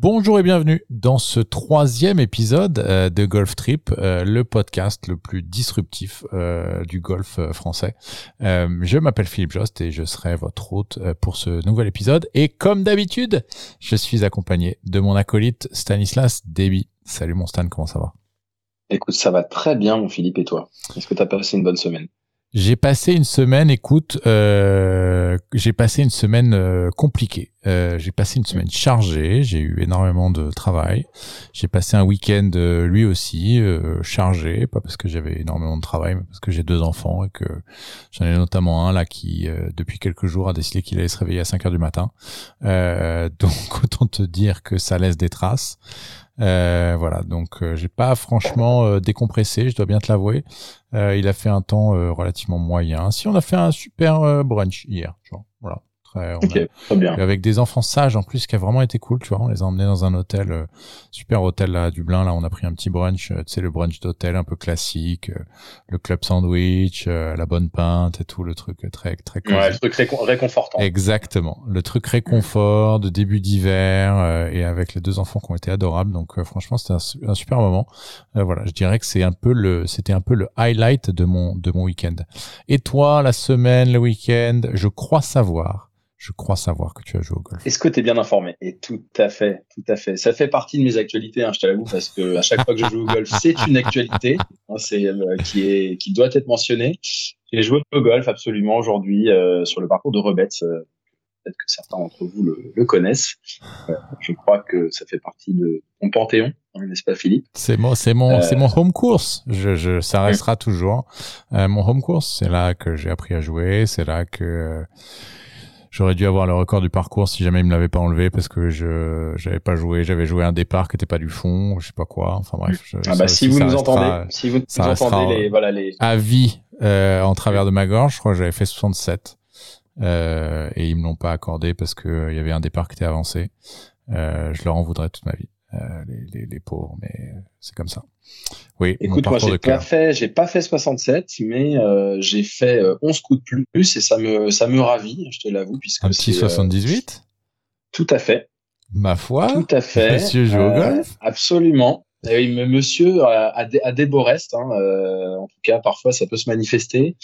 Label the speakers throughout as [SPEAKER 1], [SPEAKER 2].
[SPEAKER 1] Bonjour et bienvenue dans ce troisième épisode euh, de Golf Trip, euh, le podcast le plus disruptif euh, du golf français. je m'appelle Philippe Jost et je serai votre hôte pour ce nouvel épisode. Et comme d'habitude, je suis accompagné de mon acolyte Stanislas Deby. Salut mon Stan, comment ça va?
[SPEAKER 2] Écoute, ça va très bien mon Philippe et toi? Est-ce que tu as passé une bonne semaine?
[SPEAKER 1] J'ai passé une semaine, écoute, euh, j'ai passé une semaine euh, compliquée. Euh, j'ai passé une semaine chargée, j'ai eu énormément de travail. J'ai passé un week-end euh, lui aussi euh, chargé, pas parce que j'avais énormément de travail, mais parce que j'ai deux enfants et que j'en ai notamment un là qui, depuis quelques jours, a décidé qu'il allait se réveiller à 5 heures du matin. donc autant te dire que ça laisse des traces. Euh, voilà, donc euh, j'ai pas franchement euh, décompressé, je dois bien te l'avouer. Il a fait un temps relativement moyen. Si on a fait un super brunch hier, tu vois, voilà.
[SPEAKER 2] Très, bien.
[SPEAKER 1] Avec des enfants sages en plus, qui a vraiment été cool, tu vois. On les a emmenés dans un hôtel, euh, super hôtel là, à Dublin. Là, on a pris un petit brunch, euh, tu sais, le brunch d'hôtel un peu classique, euh, le club sandwich, la bonne pinte et tout, le truc très, très
[SPEAKER 2] Ouais, le truc réconfortant.
[SPEAKER 1] Exactement. Le truc réconfort de début d'hiver et avec les deux enfants qui ont été adorables. Donc, franchement, c'était un, super moment. voilà, je dirais que c'est un peu le, c'était un peu le highlight de mon, de mon week-end. Et toi, la semaine, le week-end, je crois savoir je crois savoir que tu as joué au golf.
[SPEAKER 2] Est-ce que tu es bien informé? Et tout à fait, tout à fait. Ça fait partie de mes actualités, hein, je te l'avoue, parce que à chaque fois que je joue au golf, c'est une actualité hein, c'est, euh, qui, est, qui doit être mentionnée. J'ai joué au golf absolument aujourd'hui euh, sur le parcours de Rebets. Euh, peut-être que certains d'entre vous le, connaissent. je crois que ça fait partie de mon panthéon, hein, n'est-ce pas, Philippe?
[SPEAKER 1] C'est mon, c'est mon, c'est mon home course. Je, je, ça restera toujours mon home course. C'est là que j'ai appris à jouer. C'est là que J'aurais dû avoir le record du parcours si jamais il me l'avait pas enlevé parce que je j'avais pas joué, j'avais joué un départ qui était pas du fond, je sais pas quoi. Enfin bref.
[SPEAKER 2] ah bah si vous nous entendez, si vous nous entendez les voilà les
[SPEAKER 1] à vie euh, en travers de ma gorge, je crois que j'avais fait 67 euh, et ils me l'ont pas accordé parce que euh, il y avait un départ qui était avancé. Euh, je leur en voudrais toute ma vie. Euh, les, les, les, pauvres, mais euh, c'est comme ça. Oui.
[SPEAKER 2] Écoute, moi, j'ai pas fait, j'ai pas fait 67, mais euh, j'ai fait 11 coups de plus et ça me, ça me ravit, je te l'avoue, puisque
[SPEAKER 1] un petit 78.
[SPEAKER 2] tout à fait.
[SPEAKER 1] Ma foi?
[SPEAKER 2] Tout à fait.
[SPEAKER 1] Monsieur joue au golf.
[SPEAKER 2] Absolument. Et oui, mais monsieur a, des, beaux restes. Hein, euh, en tout cas, parfois, ça peut se manifester.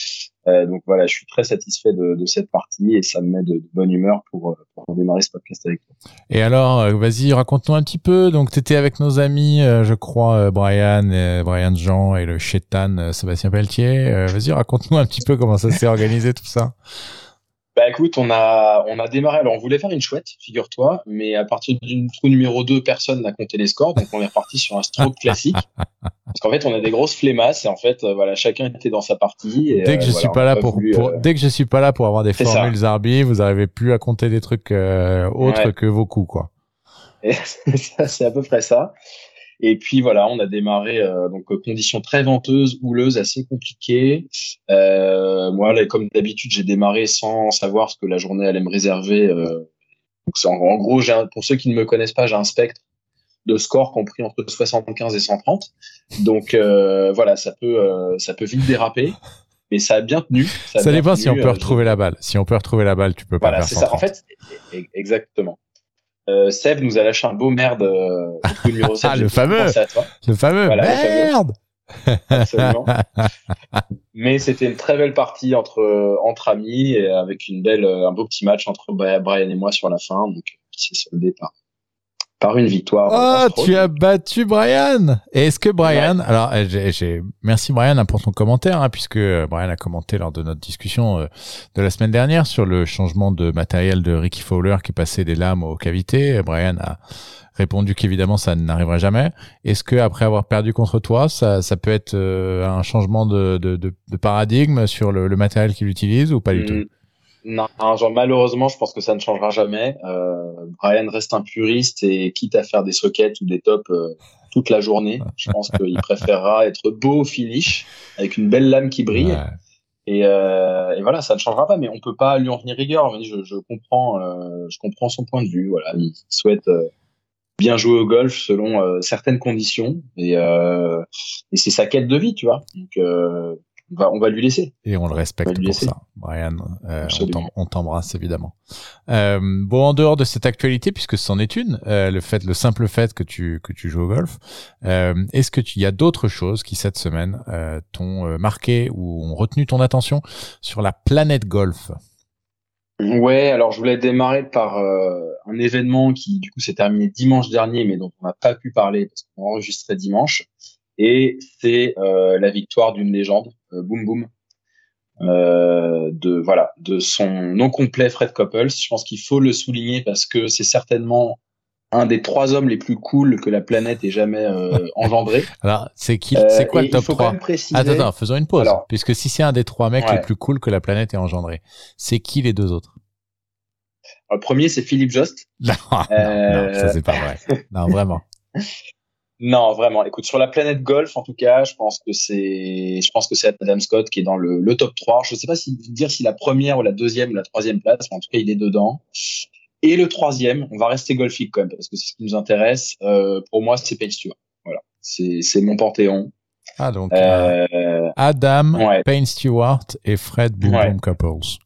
[SPEAKER 2] Euh, donc voilà, je suis très satisfait de, de, cette partie et ça me met de, de bonne humeur pour, euh, pour, démarrer ce podcast avec toi.
[SPEAKER 1] Et alors, euh, vas-y, raconte-nous un petit peu. Donc, tu étais avec nos amis, euh, je crois, Brian, Brian Jean et le chétan Sébastien Pelletier. vas-y, raconte-nous un petit peu comment ça s'est organisé tout ça.
[SPEAKER 2] Bah écoute, on a, on a démarré. Alors, on voulait faire une chouette, figure-toi, mais à partir d'une trou numéro 2, personne n'a compté les scores, donc on est reparti sur un stroke classique. Parce qu'en fait, on a des grosses flémasses et en fait, euh, voilà, chacun était dans sa partie. Et,
[SPEAKER 1] dès que je
[SPEAKER 2] euh,
[SPEAKER 1] suis pas là pour,
[SPEAKER 2] euh,
[SPEAKER 1] dès que je suis pas là pour avoir des formules Zarbi, vous n'arrivez plus à compter des trucs autres que vos coups, quoi.
[SPEAKER 2] c'est à peu près ça. Et puis voilà, on a démarré euh, donc conditions très venteuses, houleuses, assez compliquées. Euh, moi, là, comme d'habitude, j'ai démarré sans savoir ce que la journée allait me réserver. Euh, donc en, en, gros, un, pour ceux qui ne me connaissent pas, j'ai un spectre de score compris entre 75 et 130. Donc euh, voilà, ça peut euh, ça peut vite déraper. Mais ça a bien tenu.
[SPEAKER 1] Ça, ça dépend si on peut retrouver la balle. Si on peut retrouver la balle, tu peux pas
[SPEAKER 2] voilà,
[SPEAKER 1] c'est ça.
[SPEAKER 2] En fait, e-, exactement. Euh, Seb nous a lâché un beau merde euh, numéro 7.
[SPEAKER 1] ah, le fameux, le fameux merde.
[SPEAKER 2] Absolument. Mais c'était une très belle partie entre entre amis et avec une belle un beau petit match entre Brian et moi sur la fin donc qui s'est soldé par par une victoire.
[SPEAKER 1] Oh, tu as battu Brian. Et est-ce que Brian, alors euh, j'ai, merci Brian hein, pour ton commentaire, hein, puisque euh, Brian a commenté lors de notre discussion euh, de la semaine dernière sur le changement de matériel de Ricky Fowler qui passait des lames aux cavités. Brian a répondu qu'évidemment ça n'arriverait jamais. Est-ce que après avoir perdu contre toi, ça, ça peut être un changement de, de, de, paradigme sur le, le matériel qu'il utilise ou pas du tout?
[SPEAKER 2] Non, genre, malheureusement, je pense que ça ne changera jamais. Euh, Brian reste un puriste et quitte à faire des sockets ou des tops euh, toute la journée, je pense qu'il préférera être beau au finish avec une belle lame qui brille. Et, euh, et, voilà, ça ne changera pas, mais on peut pas lui en venir rigueur. Je, je comprends, euh, je comprends son point de vue. Voilà, il souhaite euh, bien jouer au golf selon certaines conditions et, et c'est sa quête de vie, tu vois. Donc va, on va lui laisser.
[SPEAKER 1] Et on le respecte pour ça. Brian, euh, on t'embrasse évidemment. Euh, bon, en dehors de cette actualité, puisque c'en est une, euh, le fait, le simple fait que tu que tu joues au golf, est-ce que tu y a d'autres choses qui cette semaine t'ont marqué ou ont retenu ton attention sur la planète golf?
[SPEAKER 2] Ouais, alors je voulais démarrer par un événement qui du coup s'est terminé dimanche dernier, mais dont on n'a pas pu parler parce qu'on enregistrait dimanche et c'est euh, la victoire d'une légende, euh, Boom Boom, euh, de voilà, de son nom complet Fred Couples. Je pense qu'il faut le souligner parce que c'est certainement un des trois hommes les plus cool que la planète ait jamais euh, engendré.
[SPEAKER 1] Alors, c'est qui C'est quoi le top 3 Attends, attends, faisons une pause. puisque si c'est un des trois mecs les plus cool que la planète ait engendré, c'est qui les deux autres?
[SPEAKER 2] Le premier, c'est Philippe Jost.
[SPEAKER 1] Non, non, ça c'est pas vrai. non, vraiment.
[SPEAKER 2] Non, vraiment. Écoute, sur la planète golf, en tout cas, je pense que c'est, je pense que c'est Adam Scott qui est dans le, le top 3. Je ne sais pas si dire si la première ou la deuxième ou la troisième place, mais en tout cas, il est dedans. Et le troisième, on va rester golfique quand même, parce que c'est ce qui nous intéresse. Euh, pour moi, c'est Payne Stewart. Voilà. C'est, c'est mon panthéon.
[SPEAKER 1] Ah, donc, euh, euh Adam, Payne Stewart et Fred Boom Couples.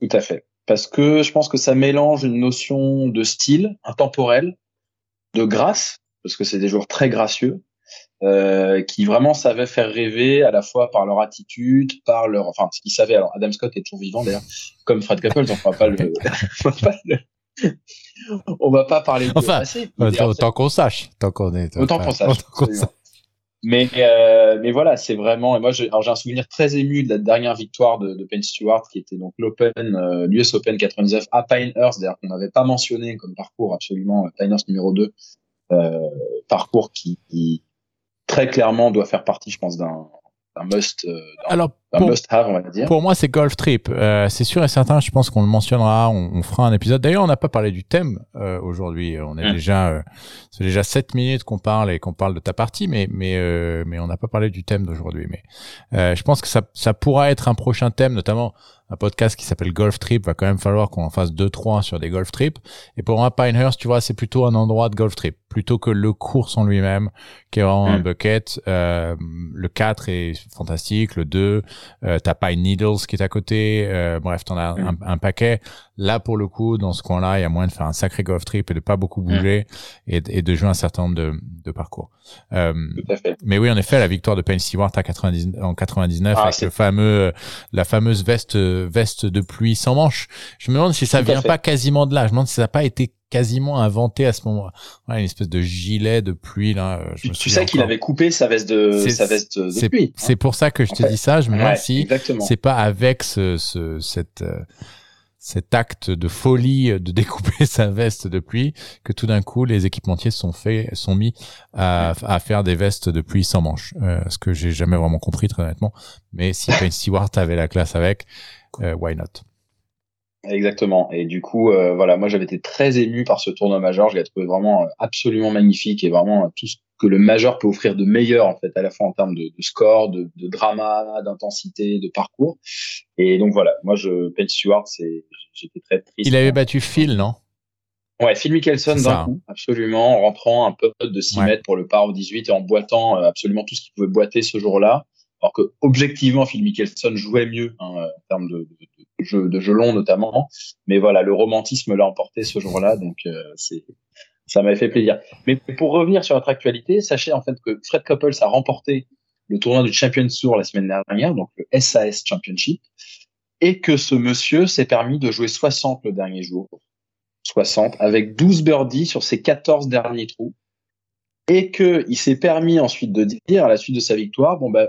[SPEAKER 2] Tout à fait. Parce que je pense que ça mélange une notion de style intemporel, de grâce, parce que c'est des joueurs très gracieux, euh, qui vraiment savaient faire rêver à la fois par leur attitude, par leur, enfin, ce qu'ils savaient. Alors, Adam Scott est toujours vivant d'ailleurs, comme Fred Couples, on va pas le, on va pas le, on va pas parler de
[SPEAKER 1] enfin, autant qu'on sache, tant qu'on est,
[SPEAKER 2] autant qu'on sache. Mais euh, mais voilà, c'est vraiment. Et moi, j'ai un souvenir très ému de la dernière victoire de, de Penn Stewart, qui était donc l'Open, euh, l'US Open 99 à Pinehurst, d'ailleurs qu'on n'avait pas mentionné comme parcours absolument euh, Pinehurst numéro 2 euh, parcours qui, très clairement doit faire partie, je pense, d'un must, euh, pour, must have, on va dire.
[SPEAKER 1] Pour moi, c'est Golf Trip. Euh, c'est sûr et certain. Je pense qu'on le mentionnera. On, on, fera un épisode. D'ailleurs, on n'a pas parlé du thème euh, aujourd'hui. On est déjà, euh, c'est déjà 7 minutes qu'on parle et qu'on parle de ta partie, mais mais mais on n'a pas parlé du thème d'aujourd'hui. Mais je pense que ça ça pourra être un prochain thème, notamment un podcast qui s'appelle Golf Trip, va quand même falloir qu'on en fasse deux trois sur des golf trips. Et pour moi, Pinehurst, tu vois, c'est plutôt un endroit de golf trip, plutôt que le course en lui-même, qui est vraiment un mm. bucket. Euh, le 4 est fantastique, le 2, euh, t'as Pine Needles qui est à côté, euh, bref, t'en as mm. un, paquet. Là, pour le coup, dans ce coin-là, il y a moyen de faire un sacré golf trip et de pas beaucoup bouger mm. et, et, de jouer un certain nombre de, de parcours. Euh, mais oui, en effet, la victoire de Penn Stewart à 90, en 99 ah, avec le fameux, la fameuse veste veste de pluie sans manches. Je me demande si ça vient pas quasiment de là. Je me demande si ça n'a pas été quasiment inventé à ce moment-là. une espèce de gilet de pluie là.
[SPEAKER 2] Je tu sais qu'il avait coupé sa veste de sa veste de pluie.
[SPEAKER 1] C'est pour ça que je te dis ça. Je me demande si c'est pas avec ce, ce cette euh, cet acte de folie de découper sa veste de pluie que tout d'un coup les équipementiers sont faits sont mis à, à faire des vestes de pluie sans manches euh, ce que j'ai jamais vraiment compris très honnêtement mais si Payne Stewart avait la classe avec euh, why not?
[SPEAKER 2] Exactement. Et du coup, euh, voilà, moi j'avais été très ému par ce tournoi majeur. Je l'ai trouvé vraiment euh, absolument magnifique et vraiment tout ce que le majeur peut offrir de meilleur en fait, à la fois en termes de, de score, de, de drama, d'intensité, de parcours. Et donc voilà, moi je Penn Stewart, c'est j'étais très triste.
[SPEAKER 1] Il avait battu Phil, non?
[SPEAKER 2] Ouais, Phil Mickelson d'un coup, absolument, en rentrant un peu de 6 mètres pour le par au 18 et en boitant absolument tout ce qu'il pouvait boiter ce jour-là. Alors que objectivement, Phil Mickelson jouait mieux hein, en termes de, de, de, jeu, de jeu long notamment. Mais voilà, le romantisme l'a emporté ce jour-là, donc euh, c'est ça m'avait fait plaisir. Mais pour revenir sur notre actualité, sachez en fait que Fred Couples a remporté le tournoi du Champions Tour la semaine dernière, donc le SAS Championship, et que ce monsieur s'est permis de jouer 60 le dernier jour. 60, avec 12 birdies sur ses 14 derniers trous. Et que il s'est permis ensuite de dire, à la suite de sa victoire, bon ben,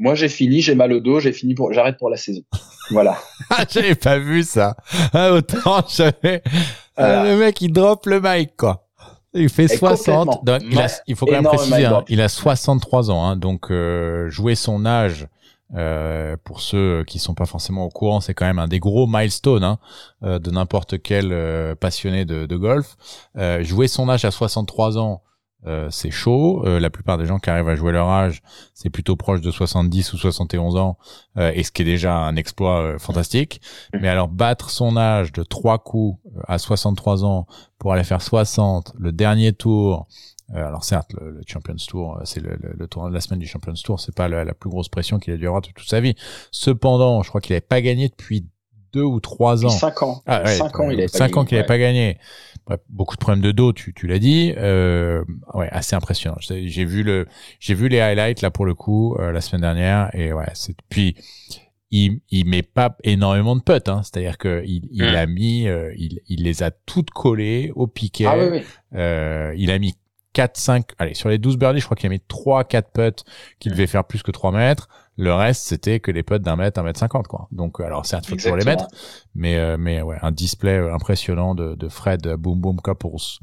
[SPEAKER 2] moi j'ai fini, j'ai mal au dos, j'ai fini pour, j'arrête pour la saison. Voilà.
[SPEAKER 1] Ah, j'avais pas vu ça. Ah, autant j'avais. Ah, le mec il drop le mic quoi. Il fait 60. Donc, il, a, il, faut quand même préciser, hein, il a 63 ans, hein, donc euh, jouer son âge. Euh, pour ceux qui sont pas forcément au courant, c'est quand même un des gros milestones hein, euh, de n'importe quel euh, passionné de, de golf. Euh, jouer son âge à 63 ans, euh, c'est chaud. Euh, la plupart des gens qui arrivent à jouer leur âge, c'est plutôt proche de 70 ou 71 ans, euh, et ce qui est déjà un exploit fantastique. Mmh. Mais alors battre son âge de trois coups à 63 ans pour aller faire 60, le dernier tour. alors certes, le, Champions Tour, c'est le, le, de la semaine du Champions Tour, c'est pas la, plus grosse pression qu'il a dû avoir de toute sa vie. Cependant, je crois qu'il n'avait pas gagné depuis deux ou trois ans.
[SPEAKER 2] Cinq ans. Ah, cinq ans, il avait
[SPEAKER 1] cinq ans qu'il n'avait pas gagné beaucoup de problèmes de dos, tu, tu l'as dit. Euh, ouais, assez impressionnant. J'ai vu le, j'ai vu les highlights là pour le coup euh, la semaine dernière et ouais, c'est puis il, il met pas énormément de putts, hein. c'est-à-dire que il, il hmm. a mis, euh, il, il les a toutes collées au piquet. Ah, oui, oui. Euh, il a mis 4, 5, allez, sur les 12 birdies, je crois qu'il a mis 3, 4 putts qui devaient faire plus que 3 mètres. Le reste, c'était que les potes d'un mètre, un mètre cinquante, quoi. Donc, euh, alors certes, faut toujours les mettre, mais euh, mais ouais, un display euh, impressionnant de, de Fred Boom Boom Couples.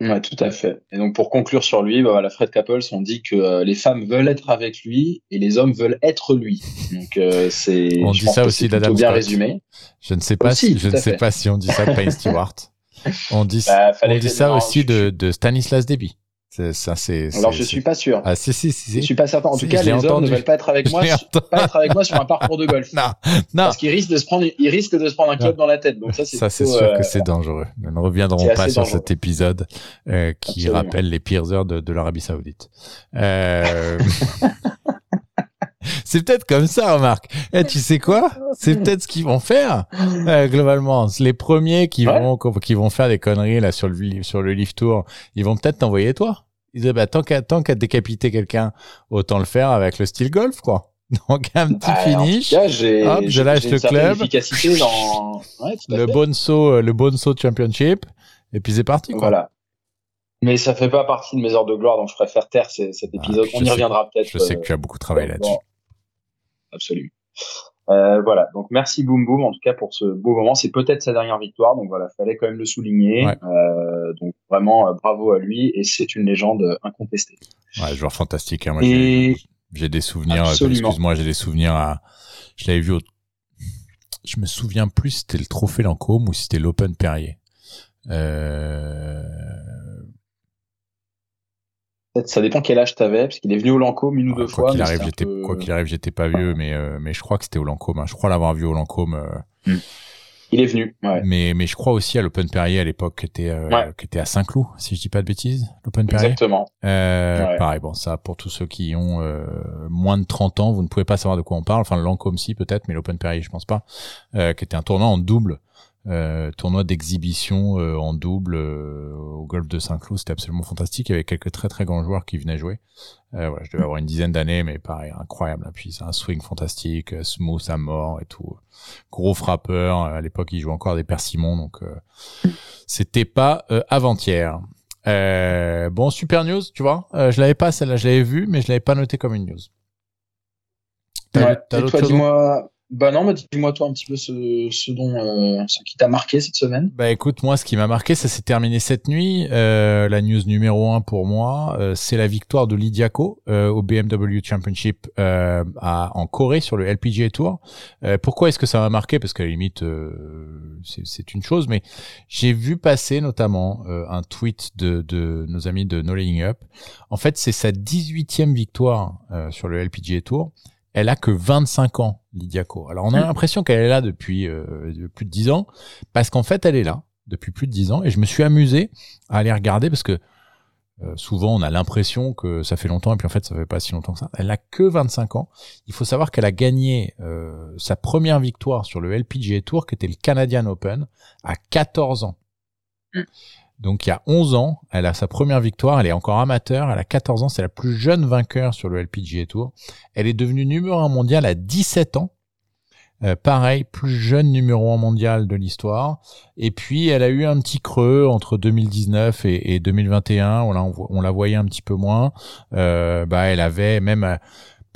[SPEAKER 2] Ouais, tout à fait. Et donc pour conclure sur lui, bah, voilà, Fred Couples, on dit que les femmes veulent être avec lui et les hommes veulent être lui. Donc c'est.
[SPEAKER 1] On dit ça aussi d'Adam
[SPEAKER 2] bien résumé.
[SPEAKER 1] Je ne sais pas si je ne sais pas si on dit ça de Payne Stewart. On dit, bah, on dit ça aussi de, de Stanislas Deby. Ça.
[SPEAKER 2] Alors, je suis pas sûr.
[SPEAKER 1] Ah, si, si, si.
[SPEAKER 2] Je suis pas certain. En tout cas, les hommes ne veulent pas être avec moi, pas être avec moi sur un parcours de golf.
[SPEAKER 1] non,
[SPEAKER 2] non. Parce qu'ils risquent de se prendre, ils risquent de se prendre un club dans la tête. Donc ça, c'est.
[SPEAKER 1] Ça, c'est sûr que euh, c'est dangereux. Nous ne reviendrons pas sur cet épisode euh, qui rappelle les pires heures de, de l'Arabie Saoudite. Euh... c'est peut-être comme ça, remarque. Eh, tu sais quoi? C'est peut-être ce qu'ils vont faire euh, globalement. Les premiers qui vont qui vont faire des conneries là sur le sur le lift tour, ils vont peut-être t'envoyer toi. Ils disaient, bah, tant qu'à tant qu'à décapiter quelqu'un, autant le faire avec le style golf, quoi. Donc un petit bah, finish.
[SPEAKER 2] Cas, hop,
[SPEAKER 1] je lâche le club.
[SPEAKER 2] Dans... Ouais,
[SPEAKER 1] le Bonso, euh, le Bonso Championship, et puis c'est parti. Quoi.
[SPEAKER 2] Voilà. Mais ça fait pas partie de mes heures de gloire, donc je préfère taire cet ah, épisode. On y reviendra peut-être.
[SPEAKER 1] Je sais que tu as beaucoup travaillé là-dessus.
[SPEAKER 2] Absolument. Euh, voilà, donc merci Boom Boom en tout cas pour ce beau moment. C'est peut-être sa dernière victoire, donc voilà, fallait quand même le souligner. Euh, donc vraiment euh, bravo à lui et c'est une légende incontestée.
[SPEAKER 1] Ouais, joueur fantastique. Hein, moi, et... j'ai des souvenirs. Excuse-moi, j'ai des souvenirs à. Je l'avais vu. Au... Je me souviens plus si c'était le Trophée Lancôme ou si c'était l'Open Perrier. Euh
[SPEAKER 2] ça dépend quel âge t'avais, parce qu'il est venu au Lancôme une ou deux fois.
[SPEAKER 1] Qu'il arrive, j'étais, Quoi qu'il arrive, j'étais pas vieux, mais, euh, mais je crois que c'était au Lancôme. Hein. Je crois l'avoir vu au Lancôme. Euh.
[SPEAKER 2] Hmm. Il est venu, ouais.
[SPEAKER 1] Mais, mais je crois aussi à l'Open Perrier à l'époque, qui était, euh, qui était à Saint-Cloud, si je dis pas de bêtises, l'Open Perrier.
[SPEAKER 2] Exactement.
[SPEAKER 1] Pareil, bon, ça, pour tous ceux qui ont moins de 30 ans, vous ne pouvez pas savoir de quoi on parle. Enfin, le Lancôme, si, peut-être, mais l'Open Perrier, je pense pas. qui était un tournoi en double euh, tournoi d'exhibition euh, en double euh, au golf de Saint-Cloud, c'était absolument fantastique. Il y avait quelques très très grands joueurs qui venaient jouer. Euh, voilà, je devais avoir une dizaine d'années, mais pareil, incroyable. Puis c'est un swing fantastique, smooth à mort et tout. Gros frappeur. À l'époque, il jouait encore des persimons, donc c'était pas avant-hier. bon, super news, tu vois. je l'avais pas celle-là, je l'avais vue, mais je l'avais pas noté comme une news.
[SPEAKER 2] T'as, toi, dis-moi, bah non, dis-moi toi un petit peu ce, ce dont euh, ce qui t'a marqué cette semaine.
[SPEAKER 1] Bah écoute, moi ce qui m'a marqué, ça s'est terminé cette nuit. Euh, la news numéro un pour moi, euh, c'est la victoire de Lidiaco euh, au BMW Championship euh, à, en Corée sur le LPGA Tour. pourquoi est-ce que ça m'a marqué? Parce qu'à la limite, c'est une chose, mais j'ai vu passer notamment un tweet de, de nos amis de No Laying Up. En fait, c'est sa 18e victoire sur le LPGA Tour elle a que 25 ans, Lidiaco. Alors on a hmm. l'impression qu'elle est là depuis euh, plus de 10 ans, parce qu'en fait elle est là depuis plus de 10 ans, et je me suis amusé à aller regarder, parce que euh, souvent on a l'impression que ça fait longtemps, et puis en fait ça fait pas si longtemps que ça. Elle a que 25 ans. Il faut savoir qu'elle a gagné euh, sa première victoire sur le LPGA Tour, qui était le Canadian Open, à 14 ans. Hmm. Donc il y a 11 ans, elle a sa première victoire, elle est encore amateur, elle a 14 ans, c'est la plus jeune vainqueur sur le LPGA Tour. Elle est devenue numéro 1 mondial à 17 ans. Euh, pareil, plus jeune numéro 1 mondial de l'histoire. Et puis elle a eu un petit creux entre 2019 et, 2021, on la, on la voyait un petit peu moins. Euh, bah, elle avait même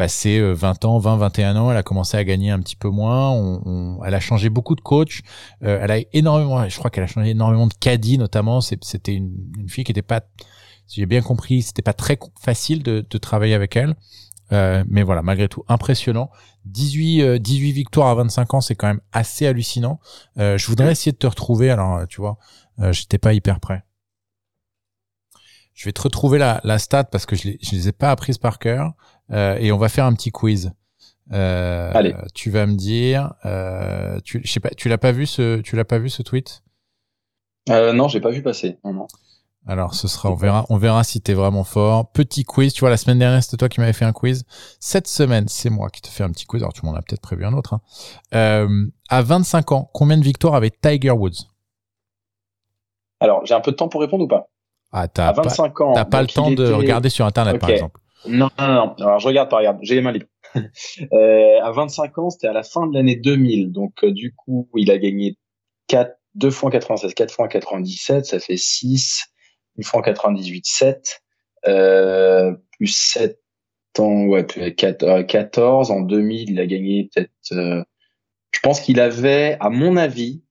[SPEAKER 1] passé 20 euh, ans, 20, 21 ans, elle a commencé à gagner un petit peu moins. On, elle a changé beaucoup de coach. Euh, elle a énormément, je crois qu'elle a changé énormément de caddie notamment. C'était une, fille qui n'était pas, si j'ai bien compris, c'était pas très facile de, de travailler avec elle. Euh, mais voilà, malgré tout, impressionnant. 18, 18 victoires à 25 ans, c'est quand même assez hallucinant. je voudrais essayer de te retrouver. Alors, tu vois, j'étais pas hyper prêt. Je vais te retrouver la, la stat parce que je, je les ai pas apprises par cœur euh, et on va faire un petit quiz. Euh,
[SPEAKER 2] Allez.
[SPEAKER 1] Tu vas me dire, euh, tu, je sais pas, tu l'as pas vu ce, tu l'as pas vu ce tweet?
[SPEAKER 2] Euh, non, j'ai pas vu passer. Non, non.
[SPEAKER 1] Alors, ce sera, on verra, on verra si t'es vraiment fort. Petit quiz, tu vois, la semaine dernière, c'était toi qui m'avais fait un quiz. Cette semaine, c'est moi qui te fais un petit quiz. Alors, tu m'en as peut-être prévu un autre. Hein. Euh, à 25 ans, combien de victoires avait Tiger Woods?
[SPEAKER 2] Alors, j'ai un peu de temps pour répondre ou pas?
[SPEAKER 1] Ah,
[SPEAKER 2] À
[SPEAKER 1] t'as pas,
[SPEAKER 2] 25 ans.
[SPEAKER 1] t'as pas le temps de
[SPEAKER 2] était-
[SPEAKER 1] regarder sur Internet, par exemple.
[SPEAKER 2] Non, non, non. Alors, je regarde pas, regarde. J'ai les mains libres. euh, à 25 ans, c'était à la fin de l'année 2000. Donc, euh, du coup, il a gagné 4, 2 fois en 96, 4 fois en 97. Ça fait 6. Une fois en 98, 7. Euh, plus 7 ans, ouais, plus 4, euh, 14. En 2000, il a gagné peut-être, euh, je pense qu'il avait, à mon avis,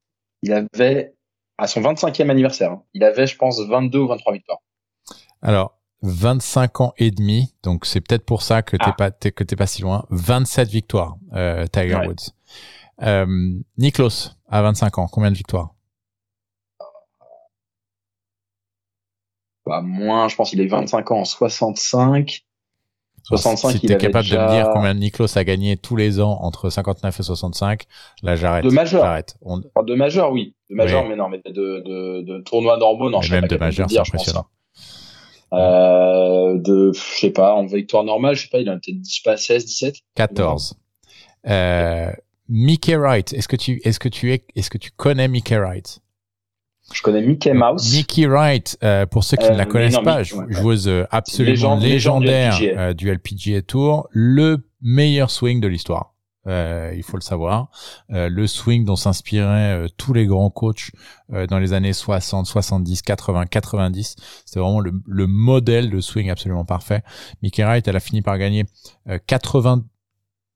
[SPEAKER 2] il avait, à son 25e anniversaire, hein, il avait, je pense, 22 ou 23 victoires.
[SPEAKER 1] Alors, 25 ans et demi, donc c'est peut-être pour ça que t'es
[SPEAKER 2] Ah.
[SPEAKER 1] pas t'es- que t'es pas si loin. 27 victoires, euh, Tiger
[SPEAKER 2] Ouais.
[SPEAKER 1] Woods. Euh, Niklos, à 25 ans, combien de victoires?
[SPEAKER 2] Bah, moins, je pense qu'il est 25 ans en 65. 65,
[SPEAKER 1] si t'es
[SPEAKER 2] avait
[SPEAKER 1] capable
[SPEAKER 2] déjà-
[SPEAKER 1] de me dire combien Niklos a gagné tous les ans entre 59 et 65, là j'arrête.
[SPEAKER 2] De majeur.
[SPEAKER 1] J'arrête. On-
[SPEAKER 2] Enfin, de majeur, oui. De majeur,
[SPEAKER 1] Oui.
[SPEAKER 2] mais non, mais de, de, de tournois normaux, non,
[SPEAKER 1] et
[SPEAKER 2] je
[SPEAKER 1] même
[SPEAKER 2] pas
[SPEAKER 1] de majeur, c'est
[SPEAKER 2] pense,
[SPEAKER 1] impressionnant.
[SPEAKER 2] hein. Euh, de, je sais pas, en victoire normale, je sais pas, il a peut-être, je sais pas, 16, 17.
[SPEAKER 1] 14. Euh, Mickey Wright, est-ce que tu est-ce que tu es est-ce que tu connais Mickey Wright?
[SPEAKER 2] Je connais Mickey Mouse.
[SPEAKER 1] Mickey Wright, euh, pour ceux qui
[SPEAKER 2] Euh,
[SPEAKER 1] ne la
[SPEAKER 2] mais
[SPEAKER 1] connaissent
[SPEAKER 2] non,
[SPEAKER 1] pas, jou-
[SPEAKER 2] ouais,
[SPEAKER 1] joueuse euh, absolument
[SPEAKER 2] Légende- légende du
[SPEAKER 1] légendaire
[SPEAKER 2] LPGA.
[SPEAKER 1] euh, du LPGA Tour, le meilleur swing de l'histoire. Euh, il faut le savoir. Euh, le swing dont s'inspiraient euh, tous les grands coachs euh, dans les années 60, 70, 80, 90. C'était vraiment le, le modèle de swing absolument parfait. Mickey Wright, elle a fini par gagner euh, 80...